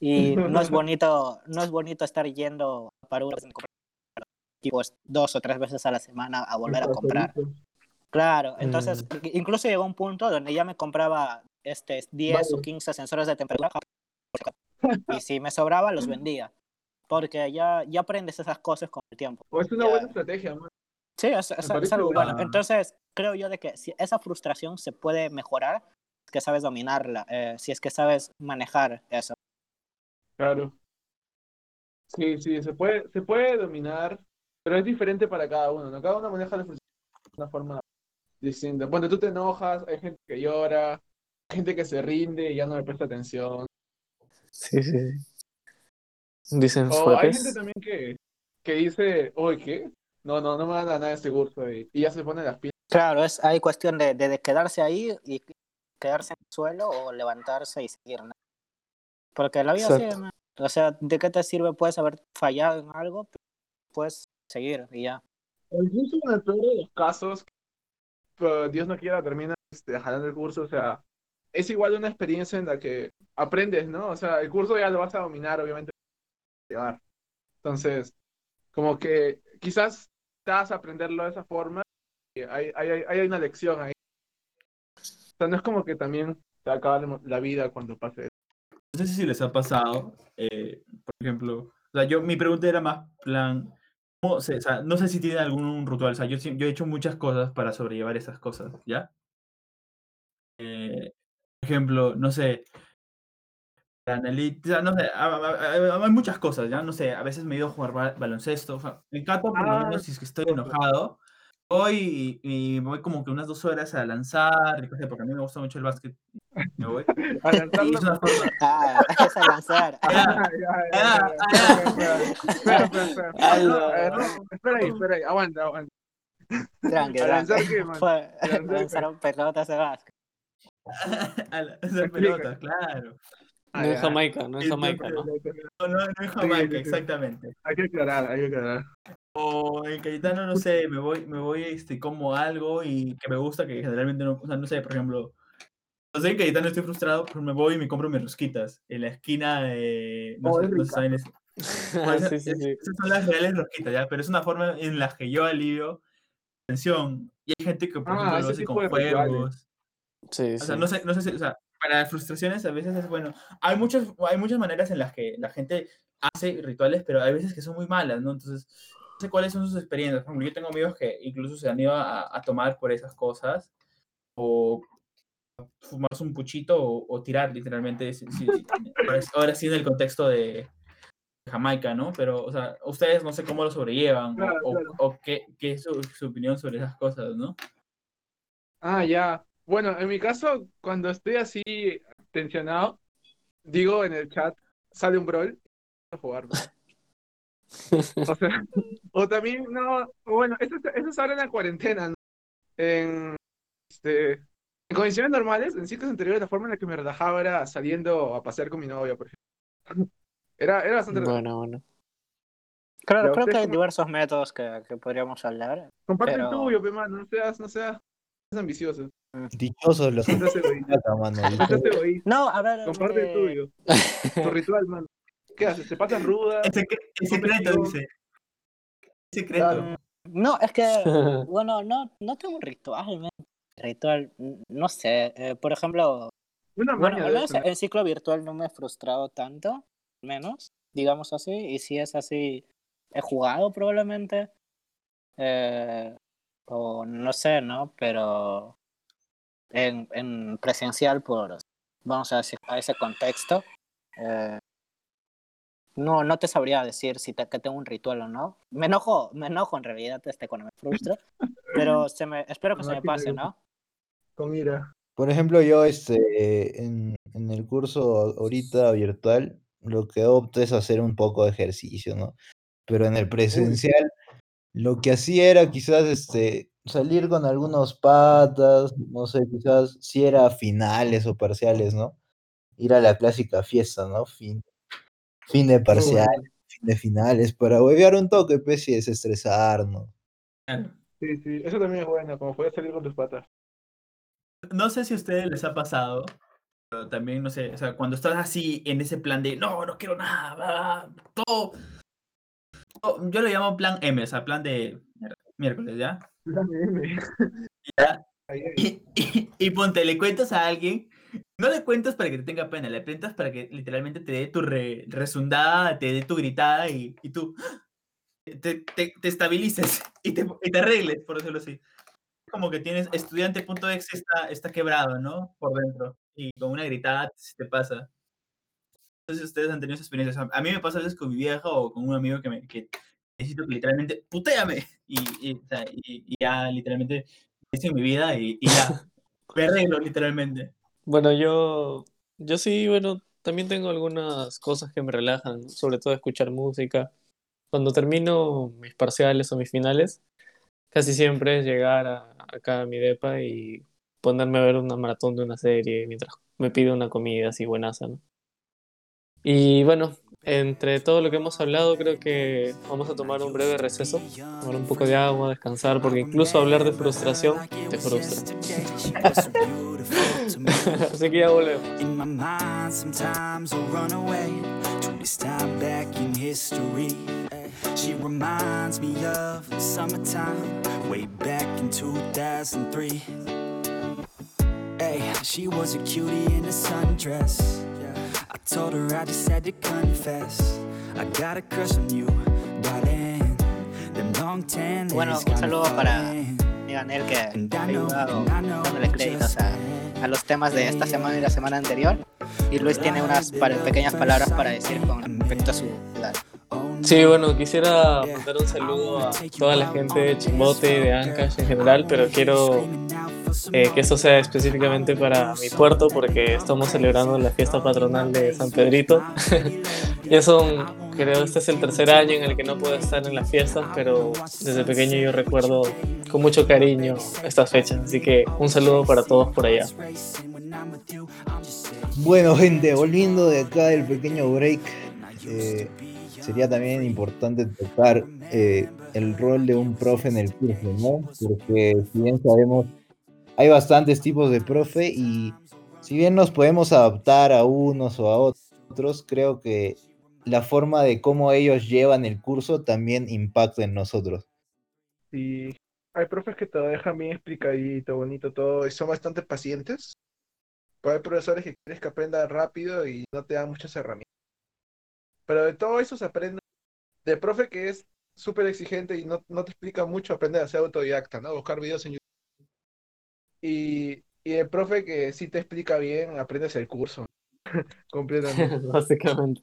y no es bonito, no es bonito estar yendo a paruras en comprar equipos dos o tres veces a la semana a volver a comprar. Claro, entonces i- incluso llegó un punto donde ya me compraba este 10 o Vale. 15 sensores de temperatura y si me sobraba los vendía. Porque ya, ya aprendes esas cosas con el tiempo. O es una Ya. buena estrategia, man. Sí, es, es- es algo bueno. bueno. Entonces, creo yo de que si esa frustración se puede mejorar, es que sabes dominarla, eh, si es que sabes manejar eso. Claro. Sí, sí, se puede, se puede dominar, pero es diferente para cada uno, ¿no? Cada uno maneja la frustración de una forma distinta. Cuando tú te enojas, hay gente que llora, hay gente que se rinde y ya no le presta atención. Sí, sí, sí. Dicen O hay gente también que, que dice, oye, ¿qué? No, no, no me van a dar nada este curso y, y ya se pone las pilas. Claro, es hay cuestión de, de, de quedarse ahí y quedarse en el suelo o levantarse y seguir. ¿no? Porque la vida Exacto. O sea, ¿de qué te sirve? Puedes haber fallado en algo, puedes seguir y ya. Incluso en el peor de los casos, Dios no quiera, termina este, jalando el curso, o sea, es igual una experiencia en la que aprendes, ¿no? O sea, el curso ya lo vas a dominar, obviamente, llevar. Entonces, como que quizás te vas a aprenderlo de esa forma, y hay, hay, hay- hay una lección ahí. O sea, no es como que también te va a acabar la vida cuando pase. No sé si les ha pasado, eh, por ejemplo, o sea, yo, mi pregunta era más plan, ¿cómo se- o sea, no sé si tienen algún ritual, o sea, yo, yo he hecho muchas cosas para sobrellevar esas cosas, ¿ya? Eh, por ejemplo, no sé, analiza, no sé, ha- ha- ha- hay muchas cosas, ¿ya? No sé, a veces me he ido a jugar ba- baloncesto, o sea, me encanta por lo Ah, menos si es que estoy enojado, voy y, voy como que unas dos horas a lanzar, y cosas, porque a mí me gusta mucho el básquet, me voy. A es una forma, Ah, es a lanzar. Espera, espera, espera, espera. Ala. No, a ver, no, espera ahí, espera ahí, aguanta, aguanta. Tranqui, ¿A lanzar tranqui. qué, man? Fue- ¿A lanzar qué? lanzaron pelotas de básquet. a la- hacer Explica. pelotas, claro. No Ah, ya. Jamaica, no Y Jamaica, ¿no? No, no, no en Jamaica, exactamente. Hay que aclarar, hay que aclarar. O en Cayetano, no sé, me voy, me voy, este, como algo y que me gusta, que generalmente no, o sea, no sé, por ejemplo, no sé, en Cayetano estoy frustrado, pero me voy y me compro mis rosquitas en la esquina de, no Oh, sé, no saben eso. Pues, sí, sí, es- sí. Esas son las reales rosquitas, ¿ya? Pero es una forma en la que yo alivio tensión. Y hay gente que, por Ah, ejemplo, lo hace con juegos. Sí, O sea, no sé, no sé si, o sea, para las frustraciones a veces es bueno. Hay muchas, hay muchas maneras en las que la gente hace rituales, pero hay veces que son muy malas, ¿no? Entonces, sé cuáles son sus experiencias. Por ejemplo, yo tengo amigos que incluso se han ido a, a tomar por esas cosas, o fumarse un puchito, o, o tirar, literalmente. ahora, sí en el contexto de Jamaica, ¿no? Pero, o sea, ustedes no sé cómo lo sobrellevan, o- Claro, o, claro. o qué, qué es su, su opinión sobre esas cosas, ¿no? Ah, ya. Bueno, en mi caso, cuando estoy así tensionado, digo en el chat, sale un brawl, a jugar. O sea, o también, no, bueno, eso, es- eso es ahora en la cuarentena, ¿no? En, este, en condiciones normales, en ciclos anteriores, la forma en la que me relajaba era saliendo a pasear con mi novia, por ejemplo. Era, era bastante. Bueno, bueno. Creo, Ya, creo que hay como- diversos métodos que, que podríamos hablar. Comparte pero- el tuyo, pe, mano, no seas, no seas ambicioso, Dichosos los no a ver. Comparte el eh, tuyo. Tu ritual, mano. ¿Qué haces? ¿Te pasas ruda? El, secre- el secreto, dice. El secreto. No, es que, bueno, no, no tengo un ritual, man. Ritual, no sé. eh, por ejemplo, Una bueno, de eso, en ciclo virtual no me he frustrado tanto, menos, digamos así. Y si es así, he jugado probablemente. eh, o no sé, ¿no? Pero en, en presencial, por, vamos a decir, a ese contexto, eh, no, no te sabría decir si te, que tengo un ritual o no. Me enojo, me enojo en realidad este cuando me frustro, pero se me, espero que se me pase, ¿no? Con ira. Por ejemplo, yo este, en, en el curso ahorita virtual, lo que opto es hacer un poco de ejercicio, ¿no? Pero en el presencial, lo que hacía era quizás este, salir con algunos patas, no sé, quizás si era finales o parciales, ¿no? Ir a la clásica fiesta, ¿no? Fin, fin de parciales, fin de finales, para huevear un toque, pues, y desestresar, ¿no? Claro. Sí, sí, eso también es bueno, como puedes salir con tus patas. No sé si a ustedes les ha pasado, pero también, no sé, o sea, cuando estás así en ese plan de, no, no quiero nada, todo, todo- yo lo llamo plan M, o sea, plan de miércoles, ¿ya? Ya, Ahí, ahí. Y, y- y ponte, le cuentas a alguien, no le cuentas para que te tenga pena, le cuentas para que literalmente te dé tu re- resundada, te dé tu gritada y, y tú te, te- te estabilices y te, y te arregles, por decirlo así. Como que tienes estudiante.exe está, está quebrado, ¿no? Por dentro. Y con una gritada se te pasa. Entonces ustedes han tenido esa experiencia. O sea, a mí me pasa a veces con mi vieja o con un amigo que, me, que necesito que literalmente putéame. Y, y- y ya literalmente hice mi vida y, y ya. Me arreglo literalmente. Bueno, yo, yo sí, bueno, también tengo algunas cosas que me relajan, sobre todo escuchar música. Cuando termino mis parciales o mis finales, casi siempre es llegar a, acá a mi depa y ponerme a ver una maratón de una serie mientras me pido una comida así buenaza, ¿no? Y bueno, entre todo lo que hemos hablado, creo que vamos a tomar un breve receso, tomar un poco de agua, descansar, porque incluso hablar de frustración te frustra. Así que ya volvemos. In my mind, sometimes I run away to this time back in history. She reminds me of the summertime, way back in 2003. Hey, she was a cutie in a sundress. I told her I just had to confess. I got a crush on you, darling. Them long tan Bueno, un saludo para falling. mi Ganel que ha ayudado and I know dándole créditos a, a los temas de esta semana y la semana anterior. Y Luis tiene unas pequeñas palabras para decir con respecto a su. Sí, bueno, quisiera mandar un saludo a toda la gente de Chimbote y de Ancash en general, pero quiero eh, que esto sea específicamente para mi puerto porque estamos celebrando la fiesta patronal de San Pedrito. ya son, creo, este es el tercer año en el que no puedo estar en las fiestas, pero desde pequeño yo recuerdo con mucho cariño estas fechas, así que un saludo para todos por allá. Bueno, gente, volviendo de acá del pequeño break, eh, sería también importante tocar eh, el rol de un profe en el curso, ¿no? Porque si bien sabemos, hay bastantes tipos de profe y si bien nos podemos adaptar a unos o a otros, creo que la forma de cómo ellos llevan el curso también impacta en nosotros. Y hay profes que te lo dejan bien explicadito, bonito todo, y son bastante pacientes. Pero hay profesores que quieres que aprenda rápido y no te dan muchas herramientas. Pero de todo eso se aprende. De profe que es súper exigente y no, no te explica mucho, aprende a ser autodidacta, ¿no? Buscar videos en YouTube. Y, y el profe que sí te explica bien, aprendes el curso. Completamente. Básicamente.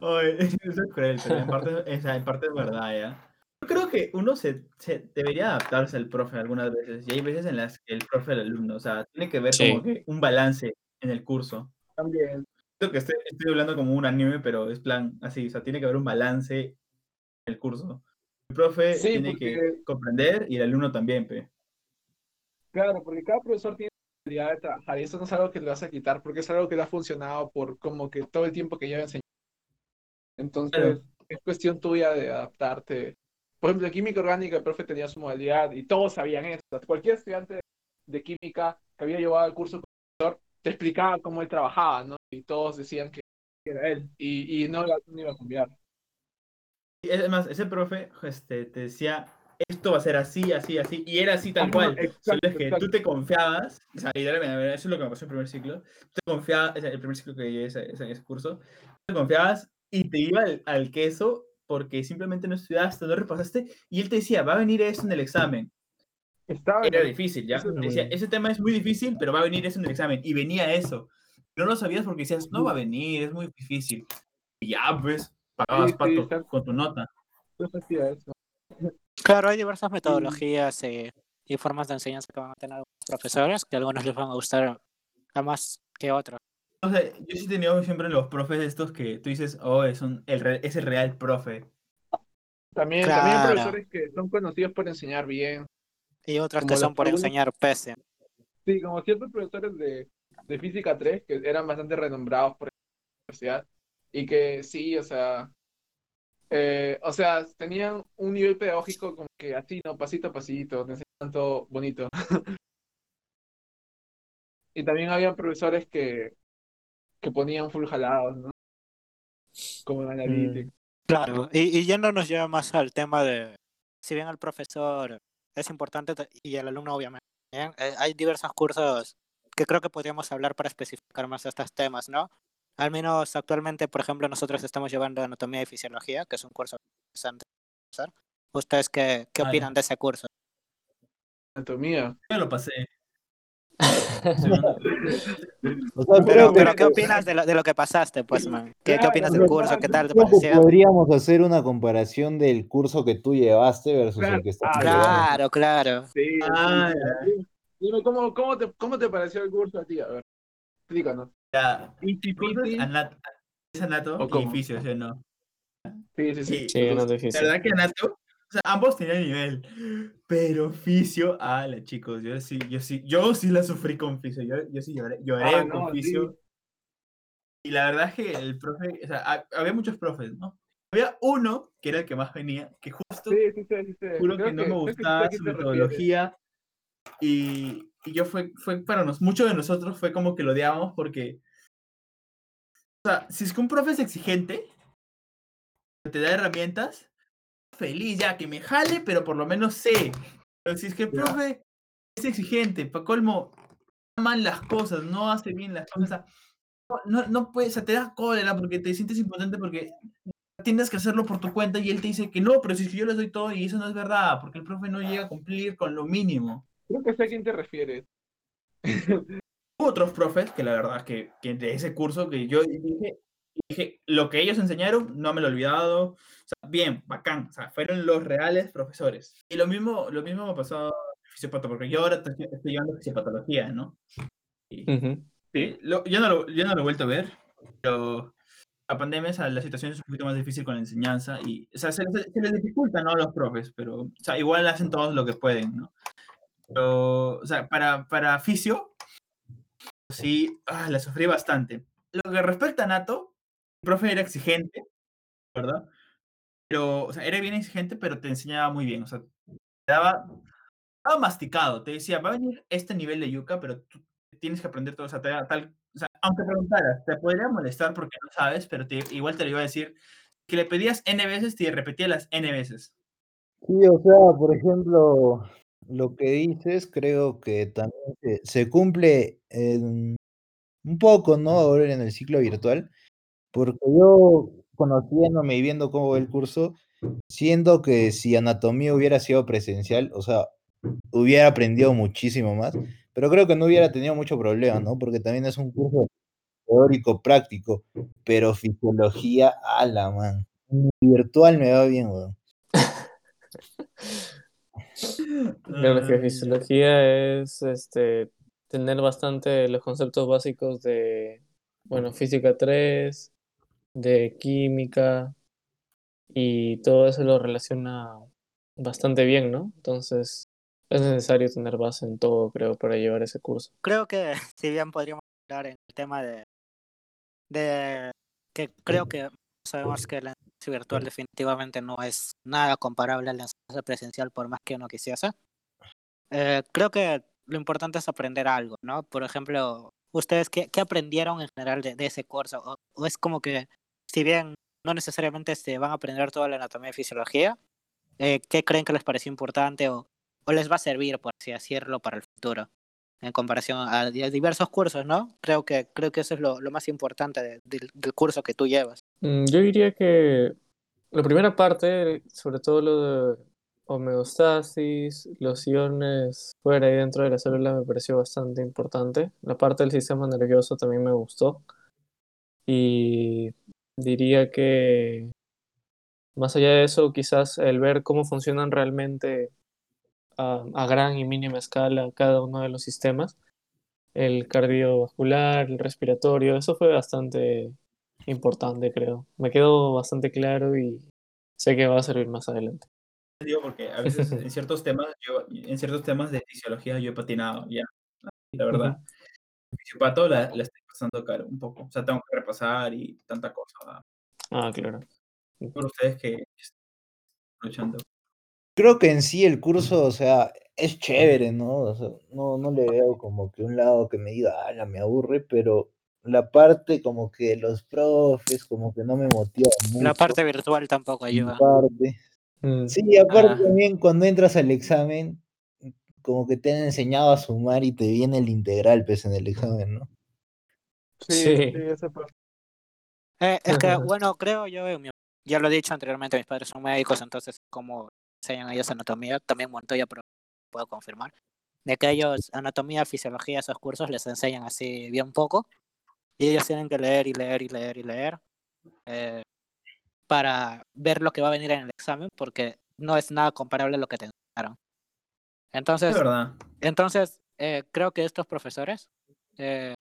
Oye, eso es cruel, pero en parte, sea, en parte es verdad, ¿ya? Yo creo que uno se, se debería adaptarse al profe algunas veces, y hay veces en las que el profe al alumno, o sea, tiene que ver Sí. como que un balance en el curso. También. Creo que estoy, estoy hablando como un anime, pero es plan así, o sea, tiene que haber un balance en el curso. El profe Sí, tiene que porque- comprender y el alumno también, pe. Claro, porque cada profesor tiene la habilidad de trabajar y eso no es algo que le vas a quitar porque es algo que le ha funcionado por como que todo el tiempo que lleva enseñando. Entonces, Claro. es cuestión tuya de adaptarte. Por ejemplo, en química orgánica el profe tenía su modalidad y todos sabían eso. Cualquier estudiante de química que había llevado el curso con el profesor te explicaba cómo él trabajaba, ¿no? Y todos decían que era él y, y no, no iba a cambiar. Y es más, ese profe este, te decía, esto va a ser así, así, así, y era así tal cual. Solo exacto, es que exacto. tú te confiabas, o sea, ver, eso es lo que me pasó en el primer ciclo. Tú te confiabas, el primer ciclo que llegué ese, ese, ese curso, te confiabas y te iba al, al queso porque simplemente no estudiaste, no repasaste, y él te decía, va a venir esto en el examen. Estaba Era difícil, ¿ya? decía, ese tema es muy difícil, pero va a venir eso en el examen. Y venía eso. No lo sabías porque decías, no va a venir, es muy difícil. Y ya, pues, pagabas Sí, sí, pato está- con tu nota. yo hacía eso. Claro, hay diversas metodologías eh, y formas de enseñanza que van a tener los profesores, que a algunos les van a gustar a más que otros. O sea, yo sí he tenido siempre los profes estos que tú dices, oh, es, un, el, es el real profe. También, también hay profesores que son conocidos por enseñar bien. Y Como que son por enseñar pese. Sí, como ciertos profesores de, de Física 3 que eran bastante renombrados por la universidad y que sí, o sea, eh, o sea, tenían un nivel pedagógico como que así, ¿no? Pasito a pasito, te enseñaban todo bonito. Y también había profesores que, que ponían full jalados, ¿no? Como en Analytics. Claro, y, y yéndonos ya más al tema de, si bien el profesor es importante ta- y el alumno obviamente, eh, hay diversos cursos que creo que podríamos hablar para especificar más estos temas, ¿no? Al menos actualmente, por ejemplo, nosotros estamos llevando anatomía y fisiología, que es un curso interesante. hacer. ¿Ustedes qué, qué Ah, opinan de ese curso? Anatomía. Yo lo pasé. Segundo. O sea, Pero, ¿qué opinas de lo, de lo que pasaste, pues, man? ¿Qué, qué Claro, opinas del claro, curso? ¿Qué tal te pareció? podríamos hacer una comparación del curso que tú llevaste versus el que estás Ah. Claro, claro. Sí, Ah, sí. Dime, ¿cómo, cómo, te, ¿cómo te pareció el curso a ti? A ver, explícanos. Ya, es piti. anat- es anato ¿O fisio, ¿sí o no? Sí, sí, sí. Sí, Sí, no es La verdad que Nato, o sea, ambos tenían nivel, pero Fisio, ala, chicos, yo sí, yo sí, yo sí la sufrí con Fisio, yo, yo sí lloré, lloré Ah, con no, sí. Fisio. Y la verdad es que el profe, o sea, ha- había muchos profes, ¿no? Había uno, que era el que más venía, que justo, Sí, sí, sí, sí, sí. juro Creo que no me que sí gustaba su metodología, y, y yo fue, fue para nos, muchos de nosotros fue como que lo odiábamos porque, o sea, si es que un profe es exigente, te da herramientas, feliz ya, que me jale, pero por lo menos sé. Pero si es que el profe es exigente, para colmo, mal las cosas, no hace bien las cosas, o sea, no, no, puedes, o sea, te da cólera porque te sientes impotente porque tienes que hacerlo por tu cuenta y él te dice que no, pero si es que yo les doy todo y eso no es verdad, porque el profe no llega a cumplir con lo mínimo. Creo que sé a quién te refieres. Hubo otros profes que la verdad que, que de ese curso que yo dije, dije, lo que ellos enseñaron no me lo he olvidado, o sea, bien, bacán, o sea, fueron los reales profesores. Y lo mismo, lo mismo me pasó en fisiopato, porque yo ahora estoy estoy llevando fisiopatología, ¿no? Y, Ujú. eh, lo- yo, no lo, yo no lo he vuelto a ver, pero la pandemia, o sea, la situación es un poquito más difícil con la enseñanza y, o sea, se, les- se les dificulta, ¿no? A los profes, pero, o sea, igual hacen todos lo que pueden, ¿no? Pero, o sea, para, para fisio, sí, ah, la sufrí bastante. Lo que respecta a Nato, profe era exigente, ¿verdad? Pero, o sea, era bien exigente, pero te enseñaba muy bien, o sea, te daba, estaba masticado, te decía, va a venir este nivel de yuca, pero tú tienes que aprender todo, o sea, te tal, o sea, aunque preguntaras, te podría molestar porque no sabes, pero te, igual te lo iba a decir, que le pedías N veces, te repetía las N veces. Sí, o sea, por ejemplo, lo que dices creo que también se, se cumple en un poco, ¿no? Ahora en el ciclo virtual, porque yo conociéndome y viendo cómo va el curso, siento que si anatomía hubiera sido presencial, o sea, hubiera aprendido muchísimo más, pero creo que no hubiera tenido mucho problema, ¿no? Porque también es un curso teórico práctico, pero fisiología, ala, man. Virtual me va bien, weón. Claro que fisiología es este tener bastante los conceptos básicos de, bueno, física 3, de química, y todo eso lo relaciona bastante bien, ¿no? Entonces es necesario tener base en todo, creo, para llevar ese curso. Creo que, si bien podríamos hablar en el tema de, de que creo que sabemos que la enseñanza virtual definitivamente no es nada comparable a la enseñanza presencial por más que uno quisiese. Eh, creo que lo importante es aprender algo, ¿no? Por ejemplo, ¿ustedes qué, qué aprendieron en general de, de ese curso? O, o es como que, si bien no necesariamente se van a aprender toda la anatomía y fisiología, eh, ¿qué creen que les pareció importante o, les va a servir, por así decirlo, para el futuro? En comparación a di- diversos cursos, ¿no? Creo que, creo que eso es lo, más importante de- del- del curso que tú llevas. Mm, Yo diría que La primera parte, sobre todo lo de homeostasis, los iones fuera y dentro de la célula me pareció bastante importante. La parte del sistema nervioso también me gustó. Y diría que más allá de eso, quizás el ver cómo funcionan realmente a, a gran y mínima escala cada uno de los sistemas, el cardiovascular, el respiratorio, eso fue bastante importante, creo. Me quedó bastante claro y sé que va a servir más adelante. Digo, porque a veces en ciertos temas, yo, en ciertos temas de fisiología yo he patinado ya, la verdad. Fisipato la, la estoy pasando caro un poco. O sea, tengo que repasar y tanta cosa. ¿verdad? Ah, claro. Por ustedes que están luchando. Creo que en sí el curso, o sea, es chévere, ¿no? O sea, no, no le veo como que un lado que me diga, ala, me aburre, pero la parte como que los profes, como que no me motiva mucho. La parte virtual tampoco ayuda. parte. Mm, Sí, aparte Ah. también cuando entras al examen, como que te han enseñado a sumar y te viene el integral, pues, en el examen, ¿no? Sí, Sí. sí. Eh, es que, bueno, creo yo, ya lo he dicho anteriormente, mis padres son médicos, entonces como enseñan ellos anatomía, también Montoya, pero puedo confirmar, de que ellos anatomía, fisiología, esos cursos les enseñan así bien poco, y ellos tienen que leer y leer y leer y leer eh, para ver lo que va a venir en el examen, porque no es nada comparable a lo que te enseñaron. Es Entonces, entonces, eh, creo que estos profesores eh,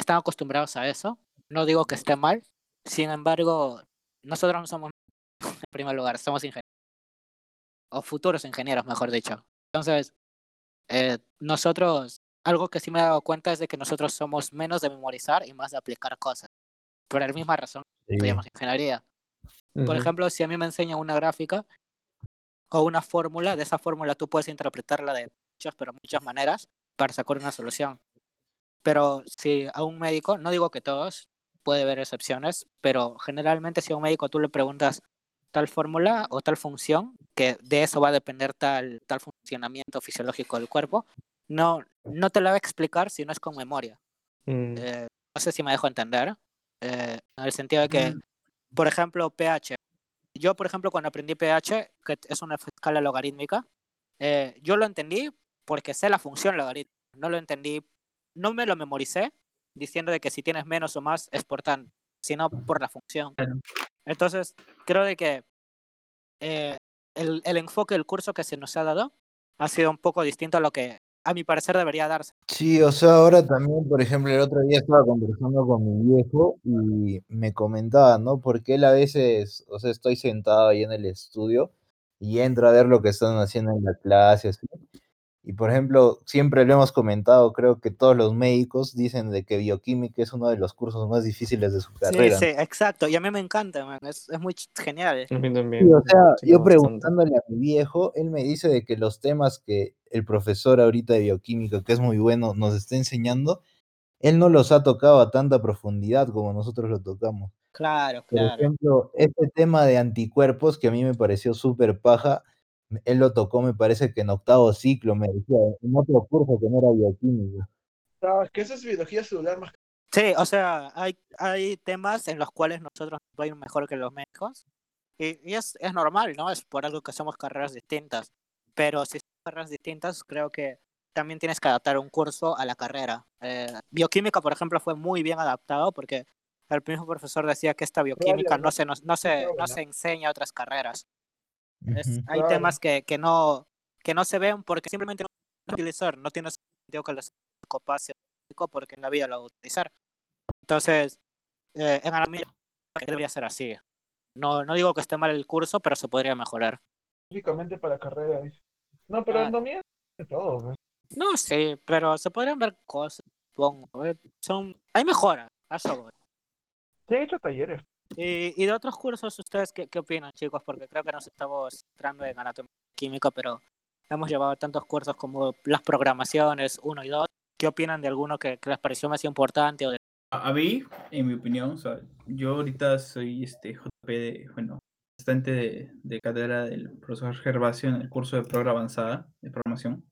están acostumbrados a eso. No digo que esté mal. Sin embargo, nosotros no somos, en primer lugar, somos ingenieros. O futuros ingenieros, mejor dicho. Entonces, eh, nosotros, algo que sí me he dado cuenta es de que nosotros somos menos de memorizar y más de aplicar cosas. Por la misma razón que Sí. estudiamos ingeniería. Por ejemplo, si a mí me enseñan una gráfica o una fórmula, de esa fórmula tú puedes interpretarla de muchas, pero muchas maneras para sacar una solución. Pero si a un médico, no digo que todos, puede haber excepciones, pero generalmente si a un médico tú le preguntas tal fórmula o tal función, que de eso va a depender tal, tal funcionamiento fisiológico del cuerpo, no, no te la va a explicar si no es con memoria. Mm, Eh, no sé si me dejo entender, eh, en el sentido de que, Mm. por ejemplo, pH. Yo, por ejemplo, cuando aprendí pH, que es una escala logarítmica, eh, yo lo entendí porque sé la función logarítmica. No lo entendí, no me lo memoricé diciendo de que si tienes menos o más es por tanto, sino por la función. Entonces, creo de que eh, el, el enfoque del curso que se nos ha dado ha sido un poco distinto a lo que a mi parecer debería darse. Sí, o sea, ahora también, por ejemplo, el otro día estaba conversando con mi viejo y me comentaba, ¿no? Porque él a veces, o sea, estoy sentado ahí en el estudio y entro a ver lo que están haciendo en la clase, así. Y por ejemplo, siempre lo hemos comentado, creo que todos los médicos dicen de que bioquímica es uno de los cursos más difíciles de su Sí, carrera. sí, exacto. Y a mí me encanta, man, Es, es muy genial. A mí también. Sí, o sea, Sí, yo bastante. preguntándole a mi viejo, él me dice de que los temas que el profesor ahorita de bioquímica, que es muy bueno, nos está enseñando, él no los ha tocado a tanta profundidad como nosotros lo tocamos. Claro, Por claro. ejemplo, este tema de anticuerpos que a mí me pareció súper paja, él lo tocó, me parece que en octavo ciclo, me decía, en otro curso que no era bioquímica. No, es que eso es biología celular más Sí, o sea, hay, hay temas en los cuales nosotros nos va a ir mejor que los médicos. Y, y es, es normal, ¿no? Es por algo que somos carreras distintas. Pero si son carreras distintas, creo que también tienes que adaptar un curso a la carrera. Eh, bioquímica, por ejemplo, fue muy bien adaptado porque el mismo profesor decía que esta bioquímica no se, nos- no se, no se enseña a otras carreras. Es- hay Claro. temas que, que, no, que no se ven porque simplemente no se utilizar. No tiene sentido que los copase porque en la vida lo va a utilizar. Entonces, eh, en anatomía debería ser así. No, no digo que esté mal el curso, pero se podría mejorar. específicamente para carrera. dice. No, pero Ah. anatomía de todo. pues. No, sí, pero se podrían ver cosas, supongo. eh, Son, hay mejora, a eso voy. Sí, he hecho talleres. Y, y de otros cursos, ¿ustedes qué, qué opinan, chicos? Porque creo que nos estamos centrando en anatomía química, pero hemos llevado tantos cursos como las programaciones 1 y 2. ¿Qué opinan de alguno que, les pareció más importante? O de... A, a mí, en mi opinión, o yo ahorita soy este JP de, bueno, asistente de, de cátedra del profesor Gervasio en el curso de programa avanzada de programación.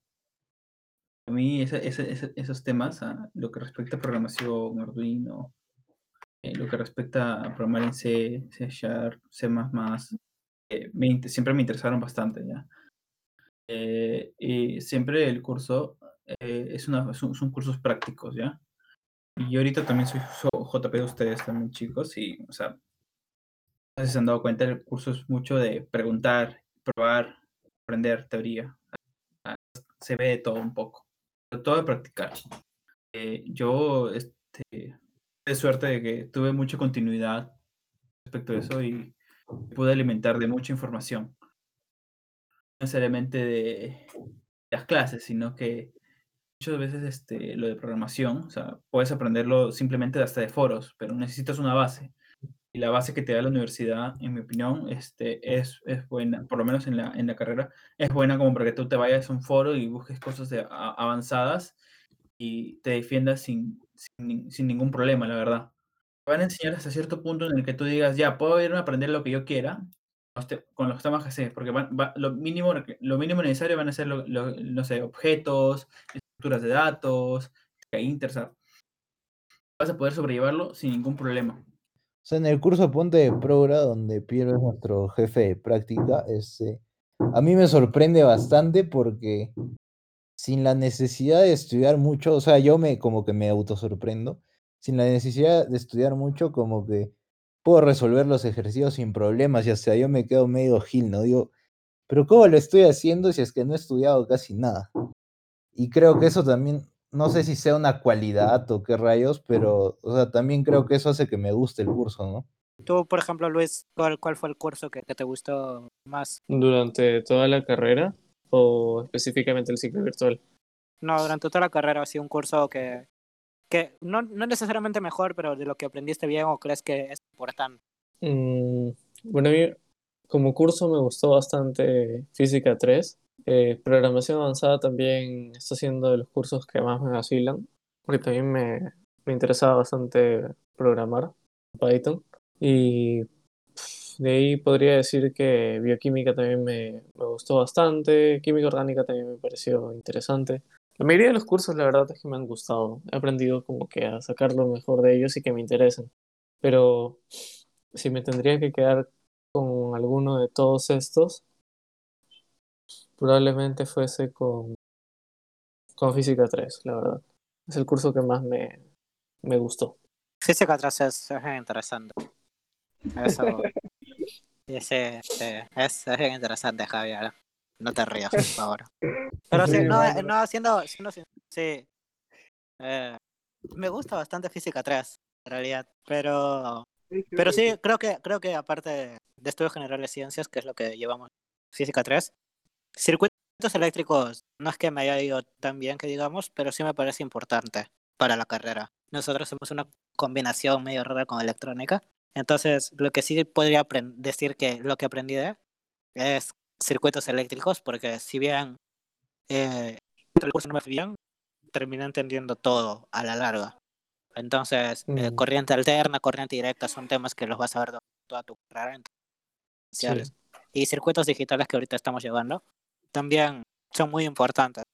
A mí ese- ese- esos temas, ah, lo que respecta a programación, Arduino, eh, lo que respecta a programar en C, C Sharp, C++, eh, siempre me interesaron bastante, ¿ya? Eh, y siempre el curso es una, son, son cursos prácticos, ¿ya? Y yo ahorita también soy so- JP de ustedes también, chicos, y, o sea, si se han dado cuenta, el curso es mucho de preguntar, probar, aprender teoría. Ah, Se ve de todo un poco, todo de practicar. Yo, este, de suerte de que tuve mucha continuidad respecto a eso y pude alimentar de mucha información. No necesariamente de las clases, sino que muchas veces este, lo de programación, o sea, puedes aprenderlo simplemente hasta de foros, pero necesitas una base. Y la base que te da la universidad, en mi opinión, este, es, es buena, por lo menos en la, en la carrera, es buena como para que tú te vayas a un foro y busques cosas de- a- avanzadas y te defiendas sin, sin, sin ningún problema, la verdad. Te van a enseñar hasta cierto punto en el que tú digas, ya, puedo irme a aprender lo que yo quiera con los temas que sé, porque van- va- lo, mínimo, lo mínimo necesario van a ser, lo- lo- no sé, objetos, estructuras de datos, inter, o sea, vas a poder sobrellevarlo sin ningún problema. O sea, en el curso Ponte de Progra, donde Piero es nuestro jefe de práctica, este, a mí me sorprende bastante porque sin la necesidad de estudiar mucho, o sea, yo me como que me autosorprendo, sin la necesidad de estudiar mucho, como que puedo resolver los ejercicios sin problemas y hasta yo me quedo medio gil, ¿no? Digo, pero ¿cómo lo estoy haciendo si es que no he estudiado casi nada? Y creo que eso también, no sé si sea una cualidad o qué rayos, pero, o sea, también creo que eso hace que me guste el curso, ¿no? Tú, por ejemplo, Luis, ¿cuál, cuál fue el curso que, que te gustó más? ¿Durante toda la carrera o específicamente el ciclo virtual? No, durante toda la carrera ha sido un curso que, que no, no necesariamente mejor, pero de lo que aprendiste bien o crees que es importante. Mm, bueno, a mí como curso me gustó bastante Física 3. Eh, programación avanzada también está siendo de los cursos que más me vacilan, porque también me, me interesaba bastante programar Python. Y de ahí podría decir que bioquímica también me, me gustó bastante, química orgánica también me pareció interesante. La mayoría de los cursos, la verdad es que me han gustado. He aprendido como que a sacar lo mejor de ellos y que me interesen. Pero si me tendría que quedar con alguno de todos estos, probablemente fuese con, con Física 3, la verdad. Es el curso que más me, me gustó. Física atrás es, es interesante. Ese- es, es bien interesante, Javier. No te rías, por favor. Pero sí, Sí, no, no, siendo, siendo sí. Eh, me gusta bastante Física 3, en realidad. Pero Pero sí, creo que, creo que aparte de estudios generales de ciencias, que es lo que llevamos física 3, circuitos eléctricos no es que me haya ido tan bien que digamos, pero sí me parece importante para la carrera. Nosotros hacemos una combinación medio rara con electrónica. Entonces, lo que sí podría decir que lo que aprendí de es circuitos eléctricos, porque si bien eh, el curso no me fue bien, terminé entendiendo todo a la larga. Entonces, eh, Mm. corriente alterna, corriente directa son temas que los vas a ver toda tu carrera. Sí. Y circuitos digitales que ahorita estamos llevando también son muy importantes,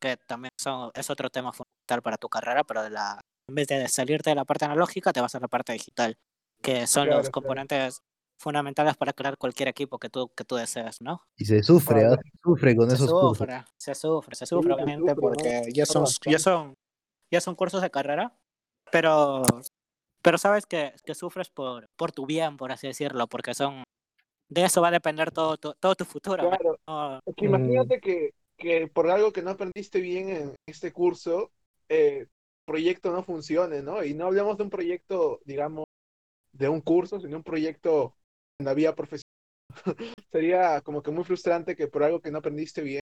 que también son, es otro tema fundamental para tu carrera, pero de la, en vez de salirte de la parte analógica, te vas a la parte digital, que son Claro, los claro. componentes fundamentales para crear cualquier equipo que tú, que tú desees, ¿no? Y se sufre, Claro. Se sufre con Se esos cursos. sufre, se sufre, se sufre, se obviamente, sufre, ¿no? porque ya son, ya son, ya son cursos de carrera, pero, pero sabes que, que sufres por, por tu bien, por así decirlo, porque son, de eso va a depender todo, tu- todo tu futuro. Claro, No, es que imagínate que, que por algo que no aprendiste bien en este curso, eh, proyecto no funcione, ¿no? Y no hablamos de un proyecto, digamos, de un curso, sino un proyecto en la vida profesional. Sería como que muy frustrante que por algo que no aprendiste bien,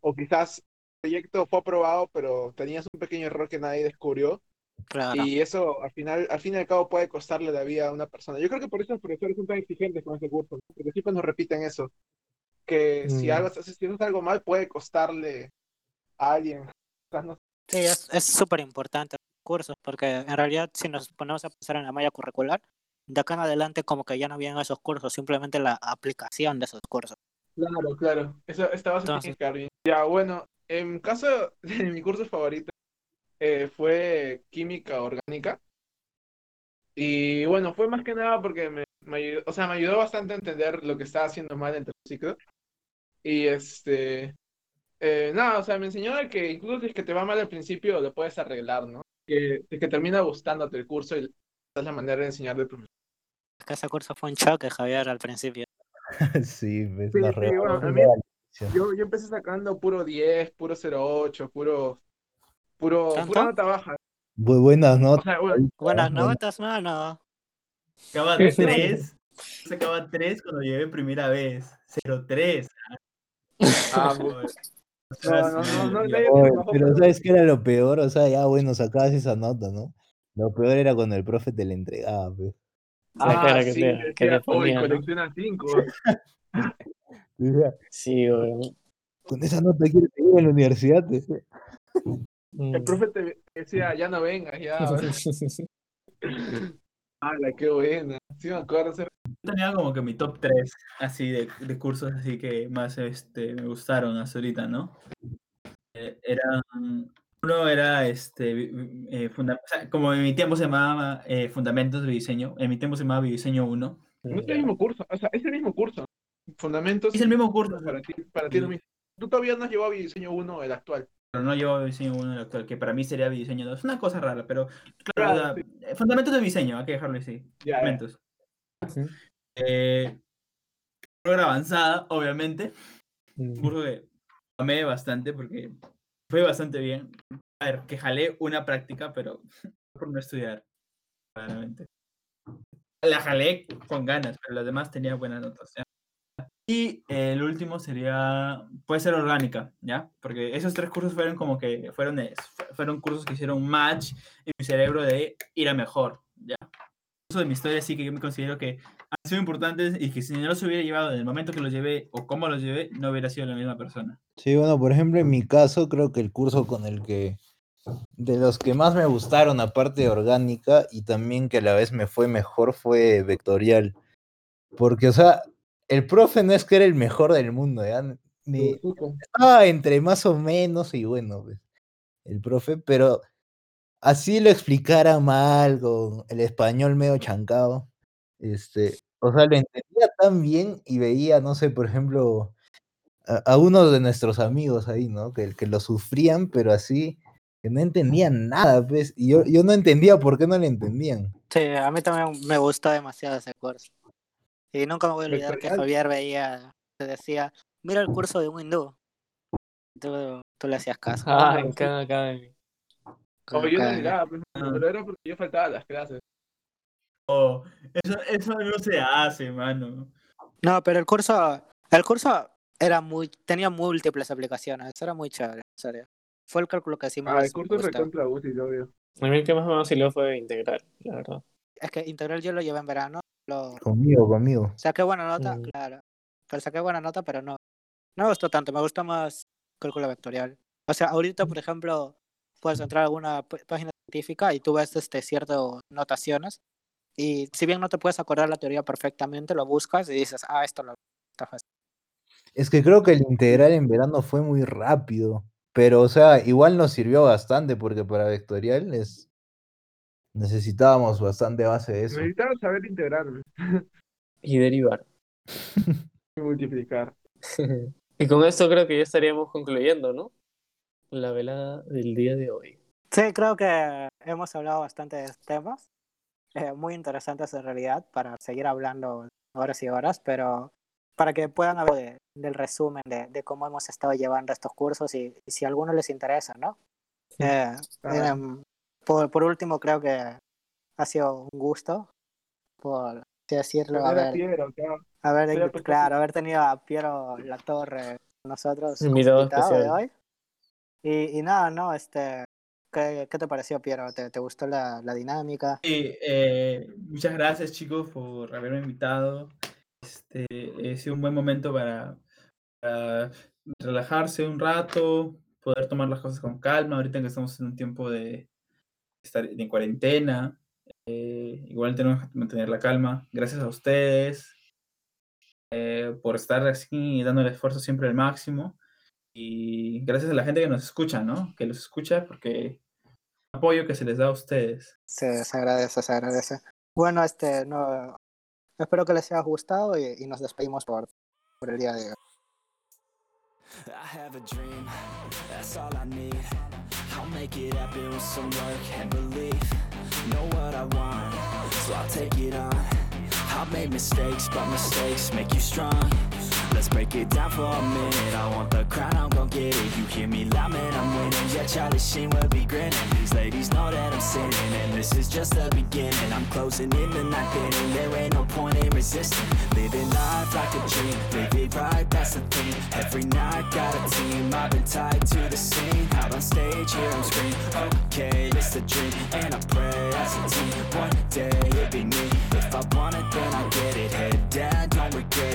o quizás el proyecto fue aprobado, pero tenías un pequeño error que nadie descubrió, claro. y eso al final, al fin y al cabo puede costarle la vida a una persona. Yo creo que por eso los profesores son tan exigentes con este curso, ¿no? porque siempre nos repiten eso, que si Mm. algo si haces algo mal puede costarle a alguien. Sí, es es súper importante cursos, porque en realidad si nos ponemos a pensar en la malla curricular, de acá en adelante como que ya no vienen esos cursos, simplemente la aplicación de esos cursos. Claro, claro. Eso, esta base tiene Entonces- que quedar bien. Ya, bueno, en caso de mi curso favorito eh, fue química orgánica. Y bueno, fue más que nada porque me, me ayudó, o sea, me ayudó bastante a entender lo que estaba haciendo mal en el ciclo. Y este, eh, nada, o sea, me enseñó que incluso si es que te va mal al principio, lo puedes arreglar, ¿no? Que, de que termina gustándote el curso y esa es la manera de enseñar del profesor. Es que ese curso fue un choque, Javier, al principio. sí, ves, Sí, bueno, mí-. Yo, yo empecé sacando puro 10, puro 08, puro, puro, pura nota baja. Bu- buenas O notas. sea, bueno, Buenas Bueno. notas, mano. Sacaba de 3. Sacaba 3 cuando llegué primera vez. 0-3. ah, bu- no, no, no, no, Oye, bajó, pero ¿sabes qué era lo peor? O sea, ya bueno, sacabas esa nota, ¿no? Lo peor era cuando el profe te la entregaba, pues. La Ah, cara que sí, te- que te "Uy, ponía, ¿no?" colecciona 5. Decía, Sí, weón. Con esa nota quiero seguir en la universidad. Mm. El profe te decía, ya no vengas, ya. ¡Hala, qué buena! Sí, me acuerdo. ese- Tenía como que mi top 3 así de, de cursos así que más este, me gustaron hasta ahorita, ¿no? Eh, eran, uno era este, eh, funda- o sea, como en mi tiempo se llamaba eh, Fundamentos de Diseño, en mi tiempo se llamaba Diseño 1. No es el mismo curso, o sea, es el mismo curso. Fundamentos. Es el mismo curso, Para ti, para ti lo mismo. Tú todavía no has llevado diseño 1, el actual. pero no llevo Diseño 1 el actual, que para mí sería Diseño 2. Es una cosa rara, pero claro, Claro, o sea, eh, Fundamentos de Diseño, hay que dejarlo así. Ya, ya. Fundamentos. Eh, avanzada, obviamente. un Mm. curso que amé bastante porque fue bastante bien. A ver, que jalé una práctica, pero por no estudiar, claramente. La jalé con ganas, pero las demás tenía buenas notas. ¿ya? Y el último sería, puede ser orgánica, ¿ya? Porque esos tres cursos fueron como que, fueron, fueron cursos que hicieron match en mi cerebro de ir a mejor, ¿ya? Eso de mi historia sí que yo me considero que han sido importantes y que si no los hubiera llevado en el momento que los llevé o cómo los llevé, no hubiera sido la misma persona. Sí, bueno, por ejemplo, en mi caso, creo que el curso con el que, de los que más me gustaron, aparte de orgánica, y también que a la vez me fue mejor, fue vectorial. Porque, o sea, el profe no es que era el mejor del mundo, ¿ya? Ni, estaba entre más o menos y bueno, pues, el profe, pero así lo explicara mal, con el español medio chancado, este, o sea, lo entendía tan bien y veía, no sé, por ejemplo, a, a uno de nuestros amigos ahí, ¿no? Que, que lo sufrían, pero así, que no entendían nada, pues, y yo, yo no entendía por qué no le entendían. Sí, a mí también me gustó demasiado ese curso. Y nunca me voy a olvidar que. Javier veía, te decía, mira el curso de un hindú. Tú, tú le hacías caso. Ah, en cada academy. Como yo no miraba, pues, Ah. pero era porque yo faltaba a las clases. Oh, eso, eso no se hace, mano. No, pero el curso, el curso era muy, tenía múltiples aplicaciones, eso era muy chévere, en serio. Fue el cálculo que sí Ah, el curso gustó. recontra útil, obvio. A mí el que más me vaciló fue integral, la verdad. Es que integral yo lo llevé en verano, lo Conmigo, conmigo. saqué buena nota, Mm. claro. Pero saqué buena nota, pero no. No me gustó tanto, me gusta más cálculo vectorial. O sea, ahorita, por ejemplo, puedes entrar a alguna página científica y tú ves este ciertas notaciones. Y si bien no te puedes acordar la teoría perfectamente, lo buscas y dices, ah, esto lo está fácil. Es que creo que el integral en verano fue muy rápido, pero, o sea, igual nos sirvió bastante, porque para vectorial es... necesitábamos bastante base de eso. Necesitaba saber integrarme Y derivar. y multiplicar. y con esto creo que ya estaríamos concluyendo, ¿no? La velada del día de hoy. Sí, creo que hemos hablado bastante de temas, eh, muy interesantes en realidad, para seguir hablando horas y horas, pero para que puedan hablar de- del resumen de, de cómo hemos estado llevando estos cursos y, y si a alguno les interesa, ¿no? Eh, Ah. em, por, por último, creo que ha sido un gusto, por decirlo, haber, Piero acá. haber, estoy apuesto claro, haber tenido a Piero La Torre con nosotros Invitado de hoy. Y, y nada, no, este, ¿qué, qué te pareció, Piero? ¿Te, te gustó la, la dinámica? Sí, eh, muchas gracias chicos por haberme invitado. Este, ha sido un buen momento para, para relajarse un rato, poder tomar las cosas con calma. Ahorita que estamos en un tiempo de estar en cuarentena, eh, igual tenemos que mantener la calma. Gracias a ustedes eh, por estar así dando el esfuerzo siempre al máximo. Y gracias a la gente que nos escucha, ¿no? Que los escucha porque apoyo que se les da a ustedes. Se, se agradece, se agradece. Bueno, este, no, espero que les haya gustado y, y nos despedimos por, por el día de hoy. I have a dream, that's all I need. I'll make it happen with some work and belief. Know what I want, so I'll take it on. I've made mistakes, but mistakes make you strong. Let's break it down for a minute. I want the crown, I'm gon' get it. You hear me loud, man, I'm winning. Yeah, Charlie Sheen will be grinning. These ladies know that I'm sinning, and this is just the beginning. I'm closing in the night inning. There ain't no point in resisting. Living life like a dream, live it right, that's the thing. Every night, got a team. I've been tied to the scene. Out on stage, here I'm screaming. Okay, it's a dream, and I pray as a team. One day it'll be me. If I want it, then I get it. Head down,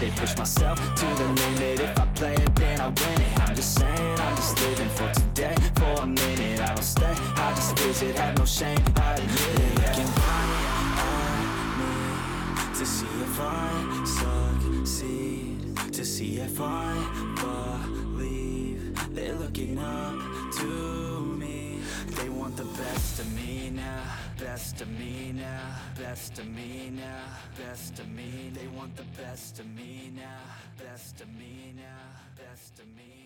it. Push myself to the limit. If I play it, then I win it. I'm just saying, I'm just living for today. For a minute, I don't stay. I just visit, have no shame. I admit it. Looking right at me to see if I succeed. To see if I believe they're looking up to me. They want the best of me now, best of me now, best of me now, best of me. They want the best of me now, best of me now, best of me.